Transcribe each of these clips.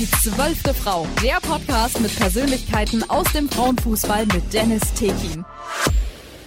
Die zwölfte Frau, der Podcast mit Persönlichkeiten aus dem Frauenfußball mit Dennis Tekin.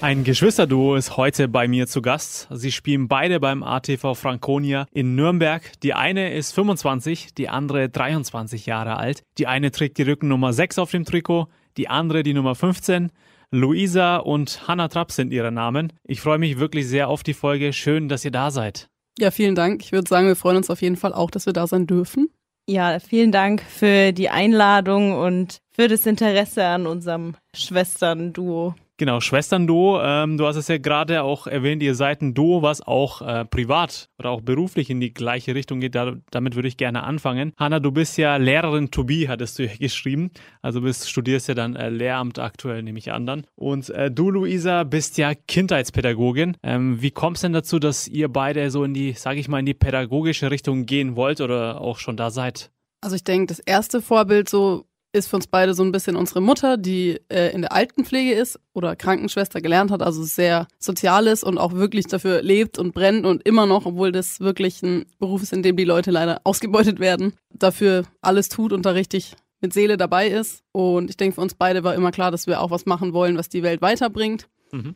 Ein Geschwisterduo ist heute bei mir zu Gast. Sie spielen beide beim ATV Franconia in Nürnberg. Die eine ist 25, die andere 23 Jahre alt. Die eine trägt die Rückennummer 6 auf dem Trikot, die andere die Nummer 15. Luisa und Hannah Trapp sind ihre Namen. Ich freue mich wirklich sehr auf die Folge. Schön, dass ihr da seid. Ja, vielen Dank. Ich würde sagen, wir freuen uns auf jeden Fall auch, dass wir da sein dürfen. Ja, vielen Dank für die Einladung und für das Interesse an unserem Schwestern-Duo. Genau, Schwestern-Duo. Ähm, du hast es ja gerade auch erwähnt, ihr seid ein Duo, was auch äh, privat oder auch beruflich in die gleiche Richtung geht. Da, damit würde ich gerne anfangen. Hanna, du bist ja Lehrerin to be, hattest du ja geschrieben. Also bist, studierst ja dann äh, Lehramt aktuell, nehme ich an dann. Und äh, du, Luisa, bist ja Kindheitspädagogin. Ähm, wie kommt es denn dazu, dass ihr beide so in die, sage ich mal, in die pädagogische Richtung gehen wollt oder auch schon da seid? Also ich denke, das erste Vorbild so ist für uns beide so ein bisschen unsere Mutter, die äh, in der Altenpflege ist oder Krankenschwester gelernt hat, also sehr sozial ist und auch wirklich dafür lebt und brennt und immer noch, obwohl das wirklich ein Beruf ist, in dem die Leute leider ausgebeutet werden, dafür alles tut und da richtig mit Seele dabei ist. Und ich denke, für uns beide war immer klar, dass wir auch was machen wollen, was die Welt weiterbringt mhm.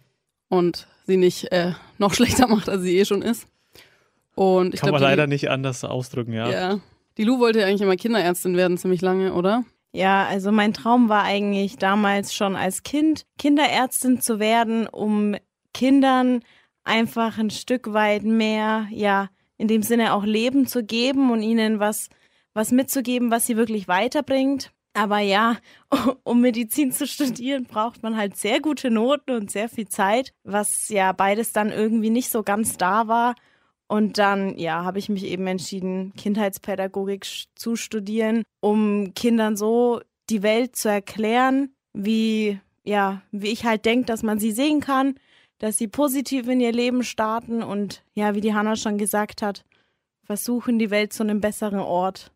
und sie nicht äh, noch schlechter macht, als sie eh schon ist. Und ich Kann glaub, man leider nicht anders ausdrücken, ja. Ja. Die Lu wollte ja eigentlich immer Kinderärztin werden, ziemlich lange, oder? Ja, also mein Traum war eigentlich damals schon als Kind Kinderärztin zu werden, um Kindern einfach ein Stück weit mehr, ja, in dem Sinne auch Leben zu geben und ihnen was, was mitzugeben, was sie wirklich weiterbringt. Aber ja, um Medizin zu studieren, braucht man halt sehr gute Noten und sehr viel Zeit, was ja beides dann irgendwie nicht so ganz da war. Und dann, ja, habe ich mich eben entschieden, Kindheitspädagogik zu studieren, um Kindern so die Welt zu erklären, wie, ja, wie ich halt denke, dass man sie sehen kann, dass sie positiv in ihr Leben starten und, ja, wie die Hanna schon gesagt hat, versuchen, die Welt zu einem besseren Ort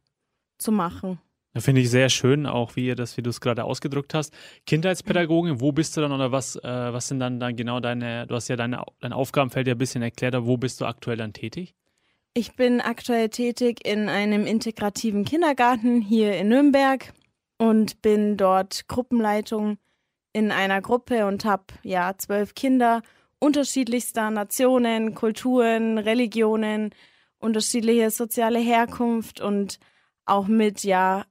zu machen. Finde ich sehr schön, auch wie ihr das, wie du es gerade ausgedrückt hast. Kindheitspädagogin, wo bist du dann oder was, äh, was sind dann, dann genau deine, du hast ja deine, dein Aufgabenfeld ja ein bisschen erklärt, aber wo bist du aktuell dann tätig? Ich bin aktuell tätig in einem integrativen Kindergarten hier in Nürnberg und bin dort Gruppenleitung in einer Gruppe und habe ja zwölf Kinder unterschiedlichster Nationen, Kulturen, Religionen, unterschiedliche soziale Herkunft und auch mit ja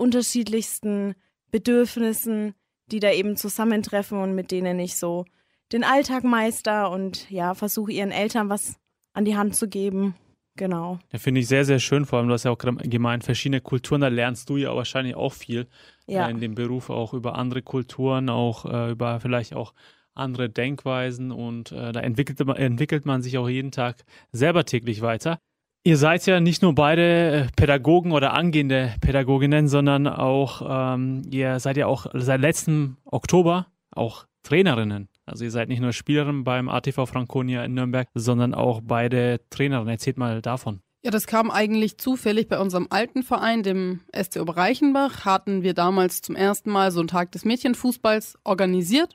unterschiedlichsten Bedürfnissen, die da eben zusammentreffen und mit denen ich so den Alltag meister und ja, versuche ihren Eltern was an die Hand zu geben. Genau. Ja, finde ich sehr, sehr schön. Vor allem, du hast ja auch gemeint, verschiedene Kulturen, da lernst du ja wahrscheinlich auch viel ja. äh, in dem Beruf, auch über andere Kulturen, auch äh, über vielleicht auch andere Denkweisen und äh, da entwickelt, entwickelt man sich auch jeden Tag selber täglich weiter. Ihr seid ja nicht nur beide äh, Pädagogen oder angehende Pädagoginnen, sondern auch, ähm, ihr seid ja auch seit letztem Oktober auch Trainerinnen. Also ihr seid nicht nur Spielerin beim ATV Franconia in Nürnberg, sondern auch beide Trainerinnen. Erzählt mal davon. Ja, das kam eigentlich zufällig bei unserem alten Verein, dem SC Oberreichenbach, hatten wir damals zum ersten Mal so einen Tag des Mädchenfußballs organisiert.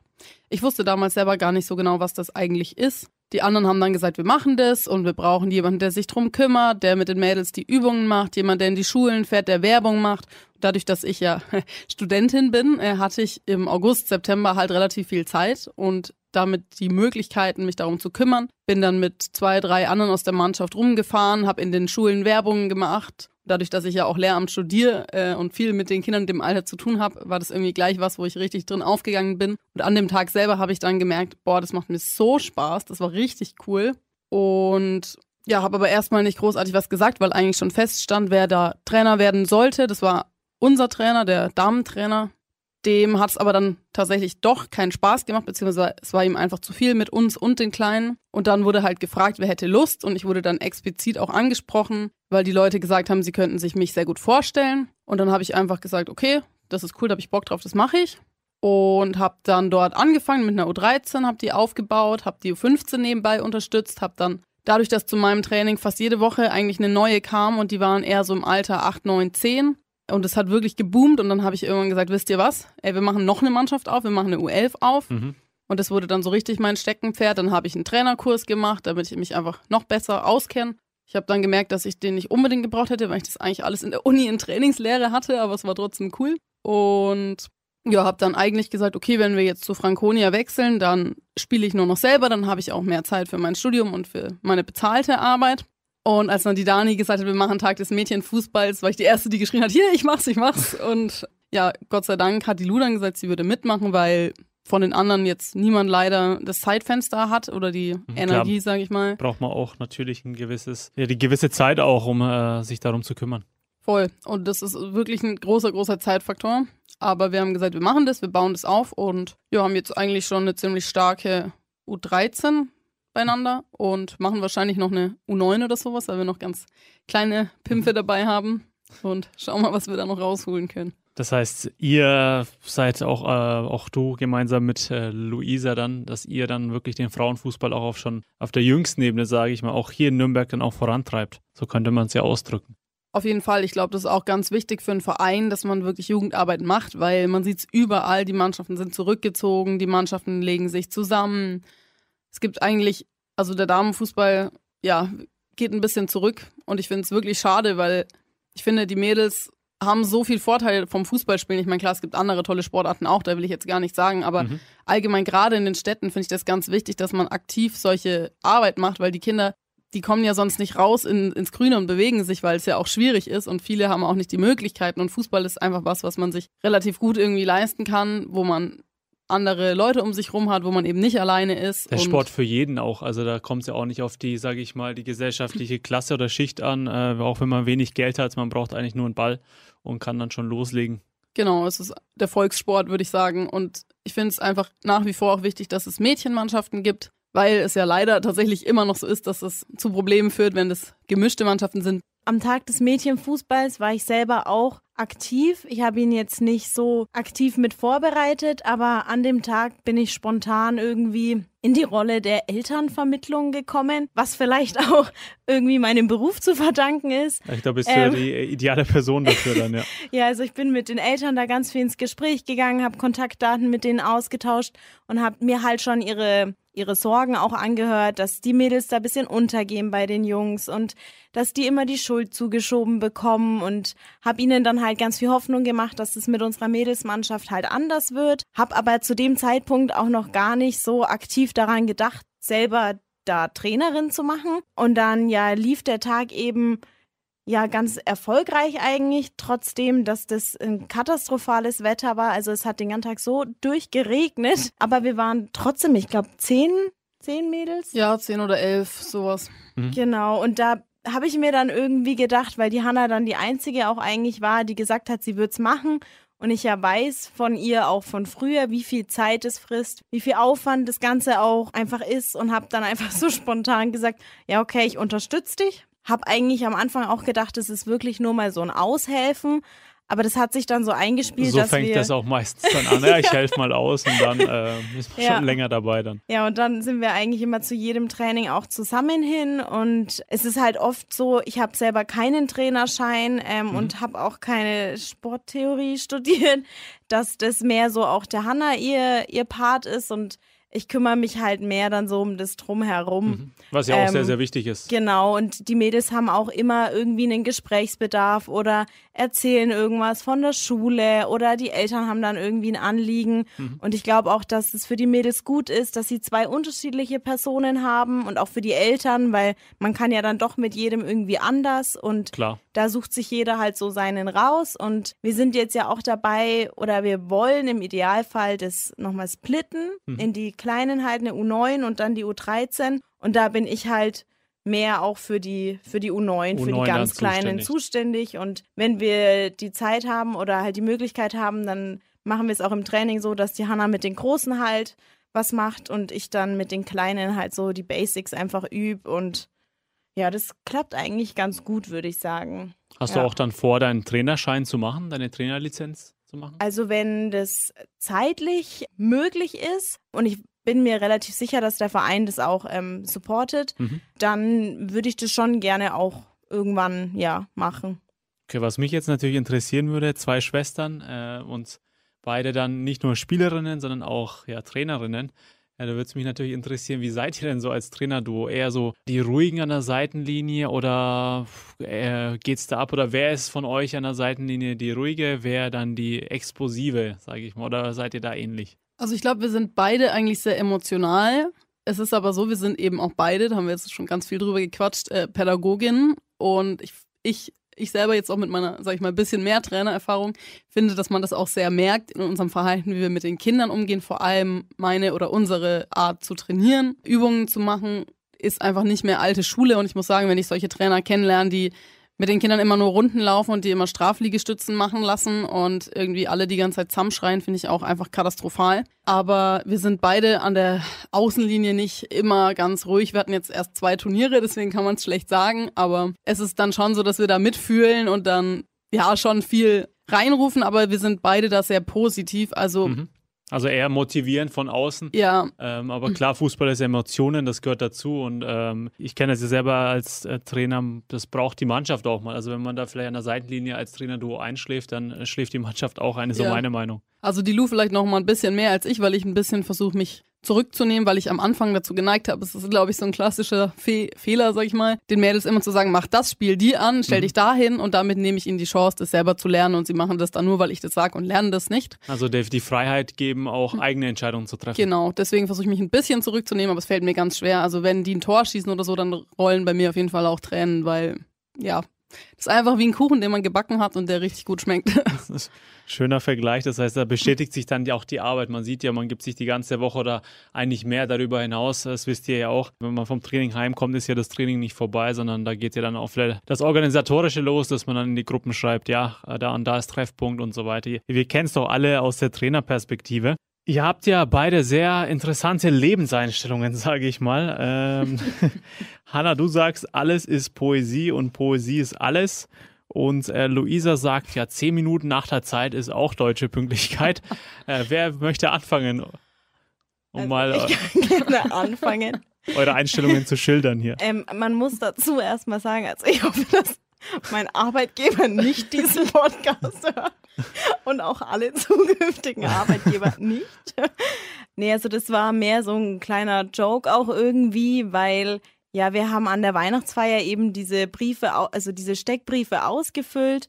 Ich wusste damals selber gar nicht so genau, was das eigentlich ist. Die anderen haben dann gesagt, wir machen das und wir brauchen jemanden, der sich drum kümmert, der mit den Mädels die Übungen macht, jemand, der in die Schulen fährt, der Werbung macht. Dadurch, dass ich ja Studentin bin, äh, hatte ich im August, September halt relativ viel Zeit und damit die Möglichkeiten, mich darum zu kümmern. Bin dann mit zwei, drei anderen aus der Mannschaft rumgefahren, habe in den Schulen Werbungen gemacht dadurch, dass ich ja auch Lehramt studiere äh, und viel mit den Kindern in dem Alter zu tun habe, war das irgendwie gleich was, wo ich richtig drin aufgegangen bin. Und an dem Tag selber habe ich dann gemerkt, boah, das macht mir so Spaß, das war richtig cool. Und ja, habe aber erstmal nicht großartig was gesagt, weil eigentlich schon feststand, wer da Trainer werden sollte. Das war unser Trainer, der Damentrainer, dem hat es aber dann tatsächlich doch keinen Spaß gemacht, beziehungsweise es war ihm einfach zu viel mit uns und den Kleinen. Und dann wurde halt gefragt, wer hätte Lust. Und ich wurde dann explizit auch angesprochen, weil die Leute gesagt haben, sie könnten sich mich sehr gut vorstellen. Und dann habe ich einfach gesagt, okay, das ist cool, da habe ich Bock drauf, das mache ich. Und habe dann dort angefangen mit einer U13, habe die aufgebaut, habe die U15 nebenbei unterstützt, habe dann dadurch, dass zu meinem Training fast jede Woche eigentlich eine neue kam und die waren eher so im Alter 8, 9, 10, und es hat wirklich geboomt und dann habe ich irgendwann gesagt, wisst ihr was? Ey, wir machen noch eine Mannschaft auf, wir machen eine U11 auf. Mhm. Und das wurde dann so richtig mein Steckenpferd. Dann habe ich einen Trainerkurs gemacht, damit ich mich einfach noch besser auskenne. Ich habe dann gemerkt, dass ich den nicht unbedingt gebraucht hätte, weil ich das eigentlich alles in der Uni in Trainingslehre hatte, aber es war trotzdem cool. Und ja, habe dann eigentlich gesagt, okay, wenn wir jetzt zu Franconia wechseln, dann spiele ich nur noch selber, dann habe ich auch mehr Zeit für mein Studium und für meine bezahlte Arbeit. Und als dann die Dani gesagt hat, wir machen Tag des Mädchenfußballs, war ich die Erste, die geschrien hat, hier, ich mach's, ich mach's. Und ja, Gott sei Dank hat die Lu dann gesagt, sie würde mitmachen, weil von den anderen jetzt niemand leider das Zeitfenster hat oder die mhm, Energie, sage ich mal. Braucht man auch natürlich ein gewisses, ja, die gewisse Zeit auch, um äh, sich darum zu kümmern. Voll. Und das ist wirklich ein großer, großer Zeitfaktor. Aber wir haben gesagt, wir machen das, wir bauen das auf und ja, haben jetzt eigentlich schon eine ziemlich starke U13 beieinander und machen wahrscheinlich noch eine U9 oder sowas, weil wir noch ganz kleine Pimpfe mhm. dabei haben. Und schauen mal, was wir da noch rausholen können. Das heißt, ihr seid auch, äh, auch du gemeinsam mit äh, Luisa dann, dass ihr dann wirklich den Frauenfußball auch auf schon auf der jüngsten Ebene, sage ich mal, auch hier in Nürnberg dann auch vorantreibt. So könnte man es ja ausdrücken. Auf jeden Fall. Ich glaube, das ist auch ganz wichtig für einen Verein, dass man wirklich Jugendarbeit macht, weil man sieht es überall. Die Mannschaften sind zurückgezogen, die Mannschaften legen sich zusammen. Es gibt eigentlich, also der Damenfußball, ja, geht ein bisschen zurück. Und ich finde es wirklich schade, weil ich finde, die Mädels haben so viel Vorteil vom Fußballspielen. Ich meine, klar, es gibt andere tolle Sportarten auch, da will ich jetzt gar nicht sagen, aber mhm. allgemein gerade in den Städten finde ich das ganz wichtig, dass man aktiv solche Arbeit macht, weil die Kinder, die kommen ja sonst nicht raus in, ins Grüne und bewegen sich, weil es ja auch schwierig ist und viele haben auch nicht die Möglichkeiten und Fußball ist einfach was, was man sich relativ gut irgendwie leisten kann, wo man andere Leute um sich rum hat, wo man eben nicht alleine ist. Der Sport für jeden auch. Also da kommt es ja auch nicht auf die, sage ich mal, die gesellschaftliche Klasse oder Schicht an. Äh, auch wenn man wenig Geld hat, man braucht eigentlich nur einen Ball und kann dann schon loslegen. Genau, es ist der Volkssport, würde ich sagen. Und ich finde es einfach nach wie vor auch wichtig, dass es Mädchenmannschaften gibt, weil es ja leider tatsächlich immer noch so ist, dass es zu Problemen führt, wenn es gemischte Mannschaften sind. Am Tag des Mädchenfußballs war ich selber auch aktiv. Ich habe ihn jetzt nicht so aktiv mit vorbereitet, aber an dem Tag bin ich spontan irgendwie in die Rolle der Elternvermittlung gekommen, was vielleicht auch irgendwie meinem Beruf zu verdanken ist. Ich glaube, bist ähm, du die ideale Person dafür dann, ja. ja, also ich bin mit den Eltern da ganz viel ins Gespräch gegangen, habe Kontaktdaten mit denen ausgetauscht und habe mir halt schon ihre ihre Sorgen auch angehört, dass die Mädels da bisschen untergehen bei den Jungs und dass die immer die Schuld zugeschoben bekommen und habe ihnen dann halt ganz viel Hoffnung gemacht, dass es mit unserer Mädelsmannschaft halt anders wird. Hab aber zu dem Zeitpunkt auch noch gar nicht so aktiv daran gedacht, selber da Trainerin zu machen. Und dann ja lief der Tag eben ja ganz erfolgreich eigentlich, trotzdem, dass das ein katastrophales Wetter war. Also es hat den ganzen Tag so durchgeregnet, aber wir waren trotzdem, ich glaube, zehn, zehn Mädels. Ja, zehn oder elf, sowas. Mhm. Genau, und da habe ich mir dann irgendwie gedacht, weil die Hanna dann die einzige auch eigentlich war, die gesagt hat, sie wird's machen. Und ich ja weiß von ihr auch von früher, wie viel Zeit es frisst, wie viel Aufwand das Ganze auch einfach ist und habe dann einfach so spontan gesagt, ja okay, ich unterstütze dich. Hab eigentlich am Anfang auch gedacht, es ist wirklich nur mal so ein Aushelfen, aber das hat sich dann so eingespielt, so fängt das auch meistens dann an. Ja, ich helfe mal aus und dann äh, ist man ja. schon länger dabei dann. Ja, und dann sind wir eigentlich immer zu jedem Training auch zusammen hin. Und es ist halt oft so, ich habe selber keinen Trainerschein ähm, mhm. und habe auch keine Sporttheorie studiert, dass das mehr so auch der Hanna ihr, ihr Part ist und ich kümmere mich halt mehr dann so um das Drumherum. Mhm. Was ja auch ähm, sehr, sehr wichtig ist. Genau, und die Mädels haben auch immer irgendwie einen Gesprächsbedarf oder erzählen irgendwas von der Schule oder die Eltern haben dann irgendwie ein Anliegen. Mhm. Und ich glaube auch, dass es für die Mädels gut ist, dass sie zwei unterschiedliche Personen haben und auch für die Eltern, weil man kann ja dann doch mit jedem irgendwie anders und Klar. da sucht sich jeder halt so seinen raus. Und wir sind jetzt ja auch dabei oder wir wollen im Idealfall das nochmal splitten mhm. in die Kleinen halt eine U9 und dann die U13. Und da bin ich halt mehr auch für die, für die U9, U9 für die ganz Kleinen zuständig. zuständig. Und wenn wir die Zeit haben oder halt die Möglichkeit haben, dann machen wir es auch im Training so, dass die Hanna mit den Großen halt was macht und ich dann mit den Kleinen halt so die Basics einfach übe und ja, das klappt eigentlich ganz gut, würde ich sagen. Hast ja. du auch dann vor, deinen Trainerschein zu machen, deine Trainerlizenz zu machen? Also wenn das zeitlich möglich ist und ich bin mir relativ sicher, dass der Verein das auch ähm, supportet, mhm. dann würde ich das schon gerne auch irgendwann ja machen. Okay, was mich jetzt natürlich interessieren würde, zwei Schwestern äh, und beide dann nicht nur Spielerinnen, sondern auch ja, Trainerinnen. Ja, da würde es mich natürlich interessieren, wie seid ihr denn so als Trainer-Duo? Eher so die ruhigen an der Seitenlinie oder äh, geht's da ab? Oder wer ist von euch an der Seitenlinie die ruhige, wer dann die explosive, sage ich mal? Oder seid ihr da ähnlich? Also ich glaube, wir sind beide eigentlich sehr emotional. Es ist aber so, wir sind eben auch beide, da haben wir jetzt schon ganz viel drüber gequatscht, äh, Pädagoginnen. Und ich, ich ich selber jetzt auch mit meiner, sag ich mal, bisschen mehr Trainererfahrung finde, dass man das auch sehr merkt in unserem Verhalten, wie wir mit den Kindern umgehen, vor allem meine oder unsere Art zu trainieren, Übungen zu machen, ist einfach nicht mehr alte Schule und ich muss sagen, wenn ich solche Trainer kennenlerne, die mit den Kindern immer nur Runden laufen und die immer Strafliegestützen machen lassen und irgendwie alle die ganze Zeit zusammenschreien, finde ich auch einfach katastrophal. Aber wir sind beide an der Außenlinie nicht immer ganz ruhig. Wir hatten jetzt erst zwei Turniere, deswegen kann man es schlecht sagen. Aber es ist dann schon so, dass wir da mitfühlen und dann ja schon viel reinrufen, aber wir sind beide da sehr positiv. Also mhm. Also eher motivierend von außen. Ja. Ähm, aber klar, Fußball ist Emotionen, das gehört dazu. Und ähm, ich kenne es ja selber als äh, Trainer, das braucht die Mannschaft auch mal. Also wenn man da vielleicht an der Seitenlinie als Trainer-Duo einschläft, dann äh, schläft die Mannschaft auch eine, so ja. meine Meinung. Also die Lu vielleicht noch mal ein bisschen mehr als ich, weil ich ein bisschen versuche, mich zurückzunehmen, weil ich am Anfang dazu geneigt habe. Es ist, glaube ich, so ein klassischer Fe Fehler, sag ich mal, den Mädels immer zu sagen, mach das Spiel die an, stell mhm. dich dahin und damit nehme ich ihnen die Chance, das selber zu lernen und sie machen das dann nur, weil ich das sage und lernen das nicht. Also Dave, die Freiheit geben, auch mhm. eigene Entscheidungen zu treffen. Genau, deswegen versuche ich mich ein bisschen zurückzunehmen, aber es fällt mir ganz schwer. Also wenn die ein Tor schießen oder so, dann rollen bei mir auf jeden Fall auch Tränen, weil ja, das ist einfach wie ein Kuchen, den man gebacken hat und der richtig gut schmeckt. Schöner Vergleich. Das heißt, da bestätigt sich dann auch die Arbeit. Man sieht ja, man gibt sich die ganze Woche oder eigentlich mehr darüber hinaus. Das wisst ihr ja auch. Wenn man vom Training heimkommt, ist ja das Training nicht vorbei, sondern da geht ja dann auch das Organisatorische los, dass man dann in die Gruppen schreibt, ja, da und da ist Treffpunkt und so weiter. Wir kennen es doch alle aus der Trainerperspektive. Ihr habt ja beide sehr interessante Lebenseinstellungen, sage ich mal. Ähm, Hanna, du sagst, alles ist Poesie und Poesie ist alles. Und äh, Luisa sagt, ja, zehn Minuten nach der Zeit ist auch deutsche Pünktlichkeit. äh, wer möchte anfangen? Um also mal gerne anfangen. eure Einstellungen zu schildern hier. Ähm, man muss dazu erstmal sagen, also ich hoffe, dass mein Arbeitgeber nicht diesen Podcast hört und auch alle zukünftigen Arbeitgeber nicht. Nee, also das war mehr so ein kleiner Joke auch irgendwie, weil ja, wir haben an der Weihnachtsfeier eben diese Briefe, also diese Steckbriefe ausgefüllt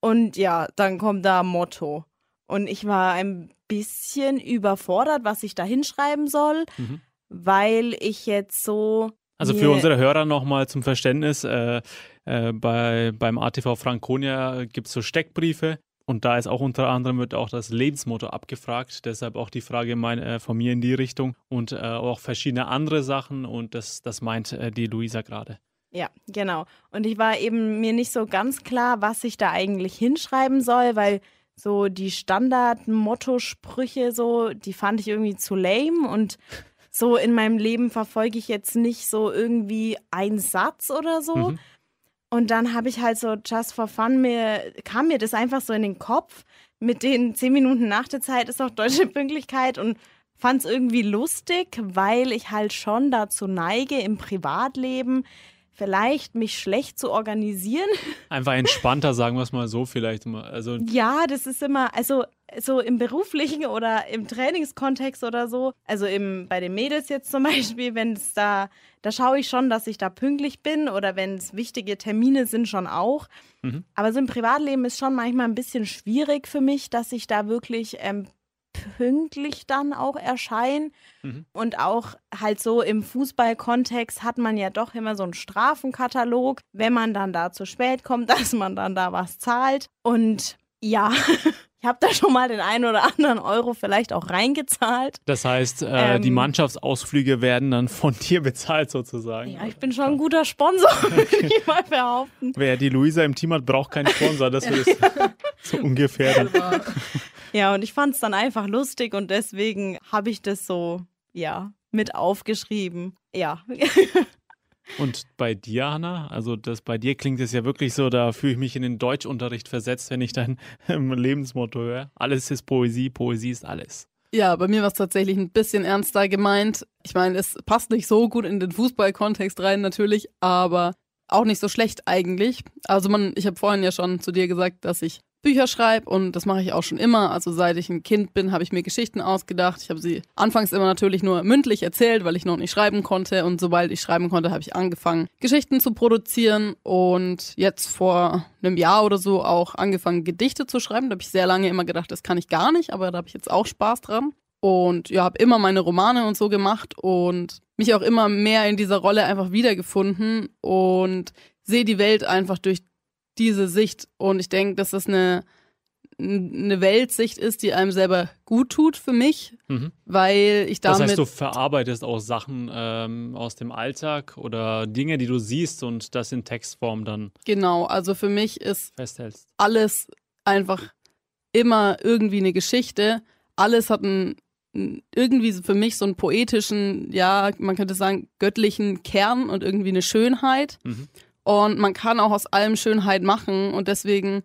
und ja, dann kommt da Motto. Und ich war ein bisschen überfordert, was ich da hinschreiben soll, mhm. weil ich jetzt so. Also für unsere Hörer nochmal zum Verständnis, äh, äh, bei, beim ATV Franconia gibt es so Steckbriefe und da ist auch unter anderem wird auch das Lebensmotto abgefragt. Deshalb auch die Frage mein, äh, von mir in die Richtung und äh, auch verschiedene andere Sachen und das, das meint äh, die Luisa gerade. Ja, genau. Und ich war eben mir nicht so ganz klar, was ich da eigentlich hinschreiben soll, weil so die Standard-Motto-Sprüche so, die fand ich irgendwie zu lame und so in meinem Leben verfolge ich jetzt nicht so irgendwie einen Satz oder so, mhm. Und dann habe ich halt so just for fun mir kam mir das einfach so in den Kopf mit den zehn Minuten nach der Zeit ist auch deutsche Pünktlichkeit und fand es irgendwie lustig, weil ich halt schon dazu neige im Privatleben vielleicht mich schlecht zu organisieren. Einfach entspannter, sagen wir es mal so vielleicht. Also ja, das ist immer, also so im beruflichen oder im Trainingskontext oder so, also im, bei den Mädels jetzt zum Beispiel, wenn es da, da schaue ich schon, dass ich da pünktlich bin oder wenn es wichtige Termine sind, schon auch. Mhm. Aber so im Privatleben ist schon manchmal ein bisschen schwierig für mich, dass ich da wirklich ähm, pünktlich dann auch erscheine. Mhm. Und auch halt so im Fußballkontext hat man ja doch immer so einen Strafenkatalog, wenn man dann da zu spät kommt, dass man dann da was zahlt. Und ja, ich habe da schon mal den einen oder anderen Euro vielleicht auch reingezahlt. Das heißt, äh, ähm, die Mannschaftsausflüge werden dann von dir bezahlt sozusagen. Ja, ich bin schon ein guter Sponsor, würde ich mal behaupten. Wer die Luisa im Team hat, braucht keinen Sponsor. Das ist so ungefähr. Ja, und ich fand es dann einfach lustig und deswegen habe ich das so, ja, mit aufgeschrieben. Ja. Und bei dir, Hanna? Also das bei dir klingt es ja wirklich so, da fühle ich mich in den Deutschunterricht versetzt, wenn ich dein Lebensmotto höre. Alles ist Poesie, Poesie ist alles. Ja, bei mir war es tatsächlich ein bisschen ernster gemeint. Ich meine, es passt nicht so gut in den Fußballkontext rein natürlich, aber auch nicht so schlecht eigentlich. Also man, ich habe vorhin ja schon zu dir gesagt, dass ich Bücher schreibe und das mache ich auch schon immer. Also seit ich ein Kind bin, habe ich mir Geschichten ausgedacht. Ich habe sie anfangs immer natürlich nur mündlich erzählt, weil ich noch nicht schreiben konnte. Und sobald ich schreiben konnte, habe ich angefangen, Geschichten zu produzieren und jetzt vor einem Jahr oder so auch angefangen, Gedichte zu schreiben. Da habe ich sehr lange immer gedacht, das kann ich gar nicht, aber da habe ich jetzt auch Spaß dran. Und ja, habe immer meine Romane und so gemacht und mich auch immer mehr in dieser Rolle einfach wiedergefunden und sehe die Welt einfach durch diese Sicht. Und ich denke, dass das eine, eine Weltsicht ist, die einem selber gut tut für mich, mhm. weil ich damit. Das heißt, du verarbeitest auch Sachen ähm, aus dem Alltag oder Dinge, die du siehst und das in Textform dann. Genau, also für mich ist festhältst. alles einfach immer irgendwie eine Geschichte. Alles hat einen irgendwie für mich so einen poetischen, ja, man könnte sagen, göttlichen Kern und irgendwie eine Schönheit. Mhm. Und man kann auch aus allem Schönheit machen. Und deswegen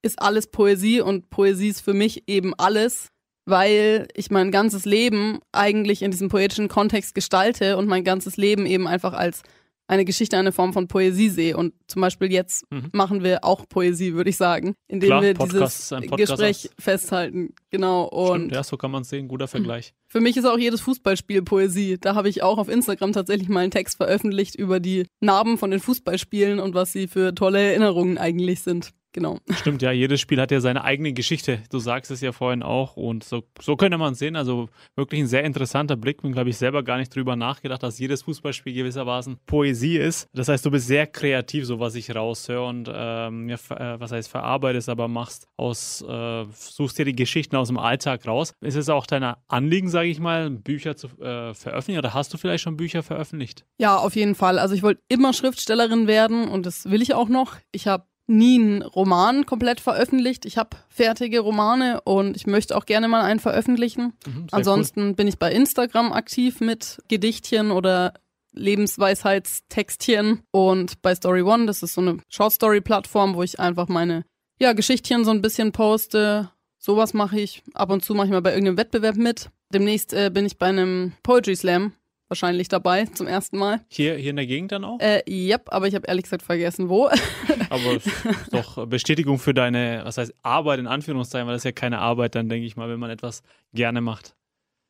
ist alles Poesie. Und Poesie ist für mich eben alles, weil ich mein ganzes Leben eigentlich in diesem poetischen Kontext gestalte und mein ganzes Leben eben einfach als eine Geschichte eine Form von Poesie sehe. Und zum Beispiel jetzt mhm. machen wir auch Poesie, würde ich sagen, indem Klar, wir Podcast, dieses Gespräch aus. festhalten. Genau. Und Stimmt, ja, so kann man es sehen. Guter Vergleich. Für mich ist auch jedes Fußballspiel Poesie. Da habe ich auch auf Instagram tatsächlich mal einen Text veröffentlicht über die Narben von den Fußballspielen und was sie für tolle Erinnerungen eigentlich sind. Genau. Stimmt, ja, jedes Spiel hat ja seine eigene Geschichte. Du sagst es ja vorhin auch. Und so, so könnte man es sehen. Also wirklich ein sehr interessanter Blick. Bin, glaube ich, selber gar nicht drüber nachgedacht, dass jedes Fußballspiel gewissermaßen Poesie ist. Das heißt, du bist sehr kreativ, so was ich raushöre. Und ähm, ja, äh, was heißt verarbeitest, aber machst aus, äh, suchst dir die Geschichten aus dem Alltag raus. Ist es auch dein Anliegen, sage ich mal, Bücher zu äh, veröffentlichen? Oder hast du vielleicht schon Bücher veröffentlicht? Ja, auf jeden Fall. Also ich wollte immer Schriftstellerin werden und das will ich auch noch. Ich habe nie einen Roman komplett veröffentlicht. Ich habe fertige Romane und ich möchte auch gerne mal einen veröffentlichen. Mhm, Ansonsten cool. bin ich bei Instagram aktiv mit Gedichtchen oder Lebensweisheitstextchen und bei Story One, das ist so eine Short Story Plattform, wo ich einfach meine ja, Geschichtchen so ein bisschen poste. Sowas mache ich. Ab und zu mache ich mal bei irgendeinem Wettbewerb mit. Demnächst äh, bin ich bei einem Poetry Slam wahrscheinlich dabei zum ersten Mal. Hier, hier in der Gegend dann auch? Äh, yep, aber ich habe ehrlich gesagt vergessen, wo. aber ist doch Bestätigung für deine, was heißt Arbeit in Anführungszeichen, weil das ist ja keine Arbeit dann, denke ich mal, wenn man etwas gerne macht.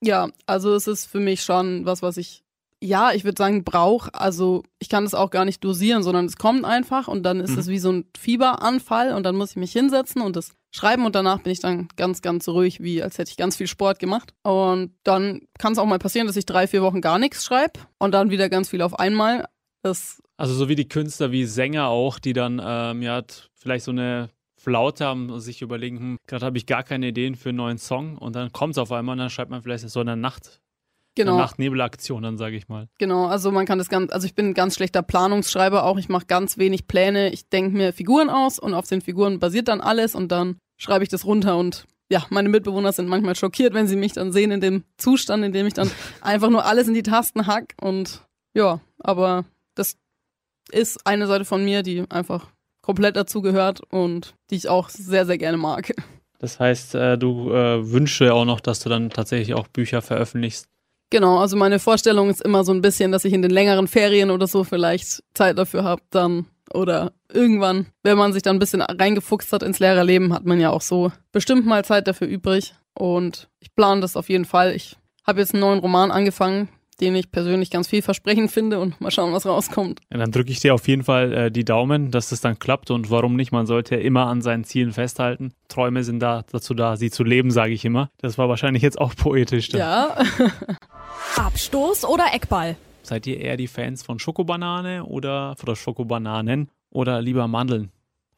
Ja, also es ist für mich schon was, was ich ja, ich würde sagen, brauche. Also ich kann das auch gar nicht dosieren, sondern es kommt einfach und dann ist mhm. es wie so ein Fieberanfall und dann muss ich mich hinsetzen und das schreiben und danach bin ich dann ganz, ganz ruhig, wie als hätte ich ganz viel Sport gemacht. Und dann kann es auch mal passieren, dass ich drei, vier Wochen gar nichts schreibe und dann wieder ganz viel auf einmal. Das also so wie die Künstler, wie Sänger auch, die dann ähm, ja vielleicht so eine Flaute haben und sich überlegen, hm, gerade habe ich gar keine Ideen für einen neuen Song und dann kommt es auf einmal und dann schreibt man vielleicht so in der Nacht genau. Nachtnebelaktion, dann sage ich mal. Genau, also man kann das ganz, also ich bin ein ganz schlechter Planungsschreiber auch. Ich mache ganz wenig Pläne. Ich denke mir Figuren aus und auf den Figuren basiert dann alles und dann schreibe ich das runter und ja, meine Mitbewohner sind manchmal schockiert, wenn sie mich dann sehen in dem Zustand, in dem ich dann einfach nur alles in die Tasten hack und ja, aber das ist eine Seite von mir, die einfach komplett dazu gehört und die ich auch sehr, sehr gerne mag. Das heißt, äh, du äh, wünschst ja auch noch, dass du dann tatsächlich auch Bücher veröffentlichst. Genau, also meine Vorstellung ist immer so ein bisschen, dass ich in den längeren Ferien oder so vielleicht Zeit dafür habe, dann oder irgendwann, wenn man sich dann ein bisschen reingefuchst hat ins Lehrerleben, hat man ja auch so bestimmt mal Zeit dafür übrig. Und ich plane das auf jeden Fall. Ich habe jetzt einen neuen Roman angefangen, den ich persönlich ganz vielversprechend finde und mal schauen, was rauskommt. Ja, dann drücke ich dir auf jeden Fall äh, die Daumen, dass das dann klappt und warum nicht? Man sollte ja immer an seinen Zielen festhalten. Träume sind da dazu da, sie zu leben, sage ich immer. Das war wahrscheinlich jetzt auch poetisch. Dann. Ja. Abstoß oder Eckball? Seid ihr eher die Fans von Schokobanane oder von Schokobananen oder lieber Mandeln?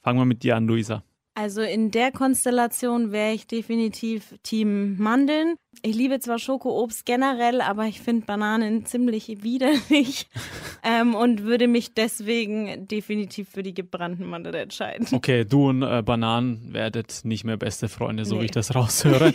Fangen wir mit dir an, Luisa. Also in der Konstellation wäre ich definitiv Team Mandeln. Ich liebe zwar Schokoobst generell, aber ich finde Bananen ziemlich widerlich ähm, und würde mich deswegen definitiv für die gebrannten Mandeln entscheiden. Okay, du und äh, Bananen werdet nicht mehr beste Freunde, so nee. wie ich das raushöre.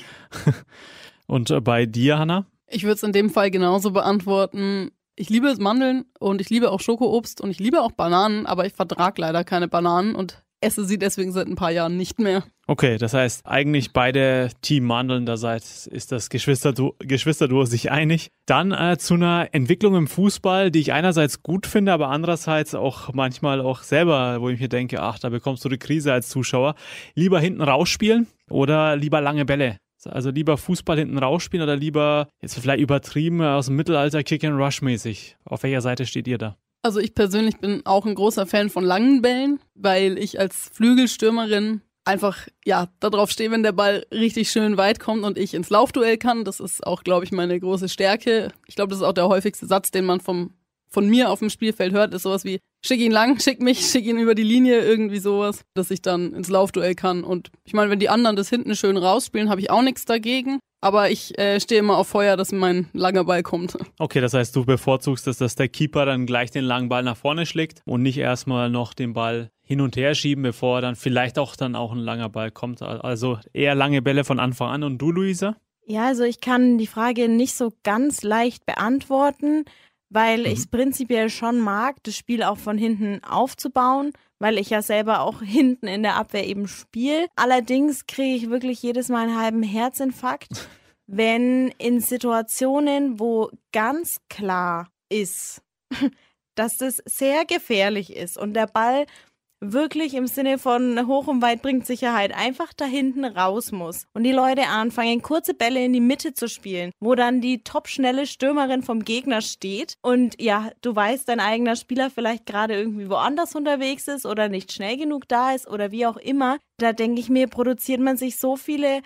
und äh, bei dir, Hanna? Ich würde es in dem Fall genauso beantworten. Ich liebe Mandeln und ich liebe auch Schokoobst und ich liebe auch Bananen, aber ich vertrage leider keine Bananen und esse sie deswegen seit ein paar Jahren nicht mehr. Okay, das heißt, eigentlich beide Teammandeln, da seid, ist das Geschwisterduo, Geschwisterduo sich einig. Dann äh, zu einer Entwicklung im Fußball, die ich einerseits gut finde, aber andererseits auch manchmal auch selber, wo ich mir denke, ach, da bekommst du die Krise als Zuschauer. Lieber hinten rausspielen oder lieber lange Bälle? Also lieber Fußball hinten rausspielen oder lieber, jetzt vielleicht übertrieben, aus dem Mittelalter Kick and Rush mäßig. Auf welcher Seite steht ihr da? Also ich persönlich bin auch ein großer Fan von langen Bällen, weil ich als Flügelstürmerin einfach, ja, darauf stehe, wenn der Ball richtig schön weit kommt und ich ins Laufduell kann. Das ist auch, glaube ich, meine große Stärke. Ich glaube, das ist auch der häufigste Satz, den man vom, von mir auf dem Spielfeld hört, ist sowas wie, schick ihn lang, schick mich, schick ihn über die Linie, irgendwie sowas, dass ich dann ins Laufduell kann. Und ich meine, wenn die anderen das hinten schön rausspielen, habe ich auch nichts dagegen. Aber ich äh, stehe immer auf Feuer, dass mein langer Ball kommt. Okay, das heißt, du bevorzugst es, dass der Keeper dann gleich den langen Ball nach vorne schlägt und nicht erstmal noch den Ball hin und her schieben, bevor dann vielleicht auch dann auch ein langer Ball kommt. Also eher lange Bälle von Anfang an. Und du, Luisa? Ja, also ich kann die Frage nicht so ganz leicht beantworten, weil mhm. ich es prinzipiell schon mag, das Spiel auch von hinten aufzubauen weil ich ja selber auch hinten in der Abwehr eben spiele. Allerdings kriege ich wirklich jedes Mal einen halben Herzinfarkt, wenn in Situationen, wo ganz klar ist, dass das sehr gefährlich ist und der Ball wirklich im Sinne von hoch und weit bringt Sicherheit einfach da hinten raus muss und die Leute anfangen, kurze Bälle in die Mitte zu spielen, wo dann die topschnelle Stürmerin vom Gegner steht und ja, du weißt, dein eigener Spieler vielleicht gerade irgendwie woanders unterwegs ist oder nicht schnell genug da ist oder wie auch immer, da denke ich mir, produziert man sich so viele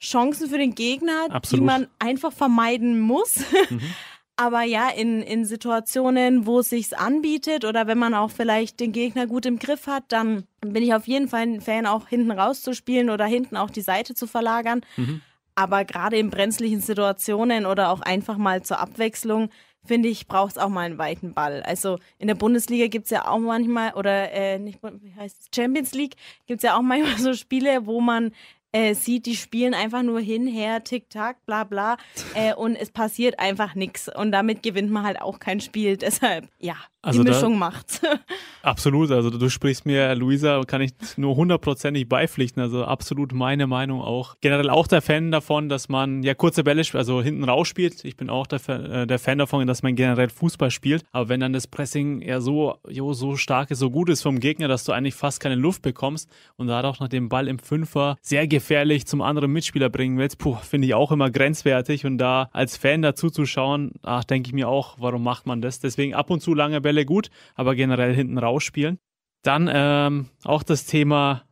Chancen für den Gegner, Absolut. die man einfach vermeiden muss. Mhm. Aber ja, in, in Situationen, wo es sich anbietet oder wenn man auch vielleicht den Gegner gut im Griff hat, dann bin ich auf jeden Fall ein Fan, auch hinten rauszuspielen oder hinten auch die Seite zu verlagern. Mhm. Aber gerade in brenzlichen Situationen oder auch einfach mal zur Abwechslung, finde ich, braucht es auch mal einen weiten Ball. Also in der Bundesliga gibt es ja auch manchmal, oder äh, nicht, wie heißt es, Champions League, gibt es ja auch manchmal so Spiele, wo man äh, sieht, die spielen einfach nur hin, her, tick, tack, bla bla äh, und es passiert einfach nichts und damit gewinnt man halt auch kein Spiel. Deshalb, ja, also die Mischung da, macht's. Absolut, also du sprichst mir, Luisa, kann ich nur hundertprozentig beipflichten, also absolut meine Meinung auch. Generell auch der Fan davon, dass man ja kurze Bälle, also hinten raus spielt. Ich bin auch der, äh, der Fan davon, dass man generell Fußball spielt, aber wenn dann das Pressing ja so, jo, so stark ist, so gut ist vom Gegner, dass du eigentlich fast keine Luft bekommst und da auch nach dem Ball im Fünfer sehr gefährlich zum anderen Mitspieler bringen willst, puh, finde ich auch immer grenzwertig und da als Fan dazu zu schauen, ach, denke ich mir auch, warum macht man das? Deswegen ab und zu lange Bälle Bälle gut, aber generell hinten rausspielen. Dann ähm, auch das Thema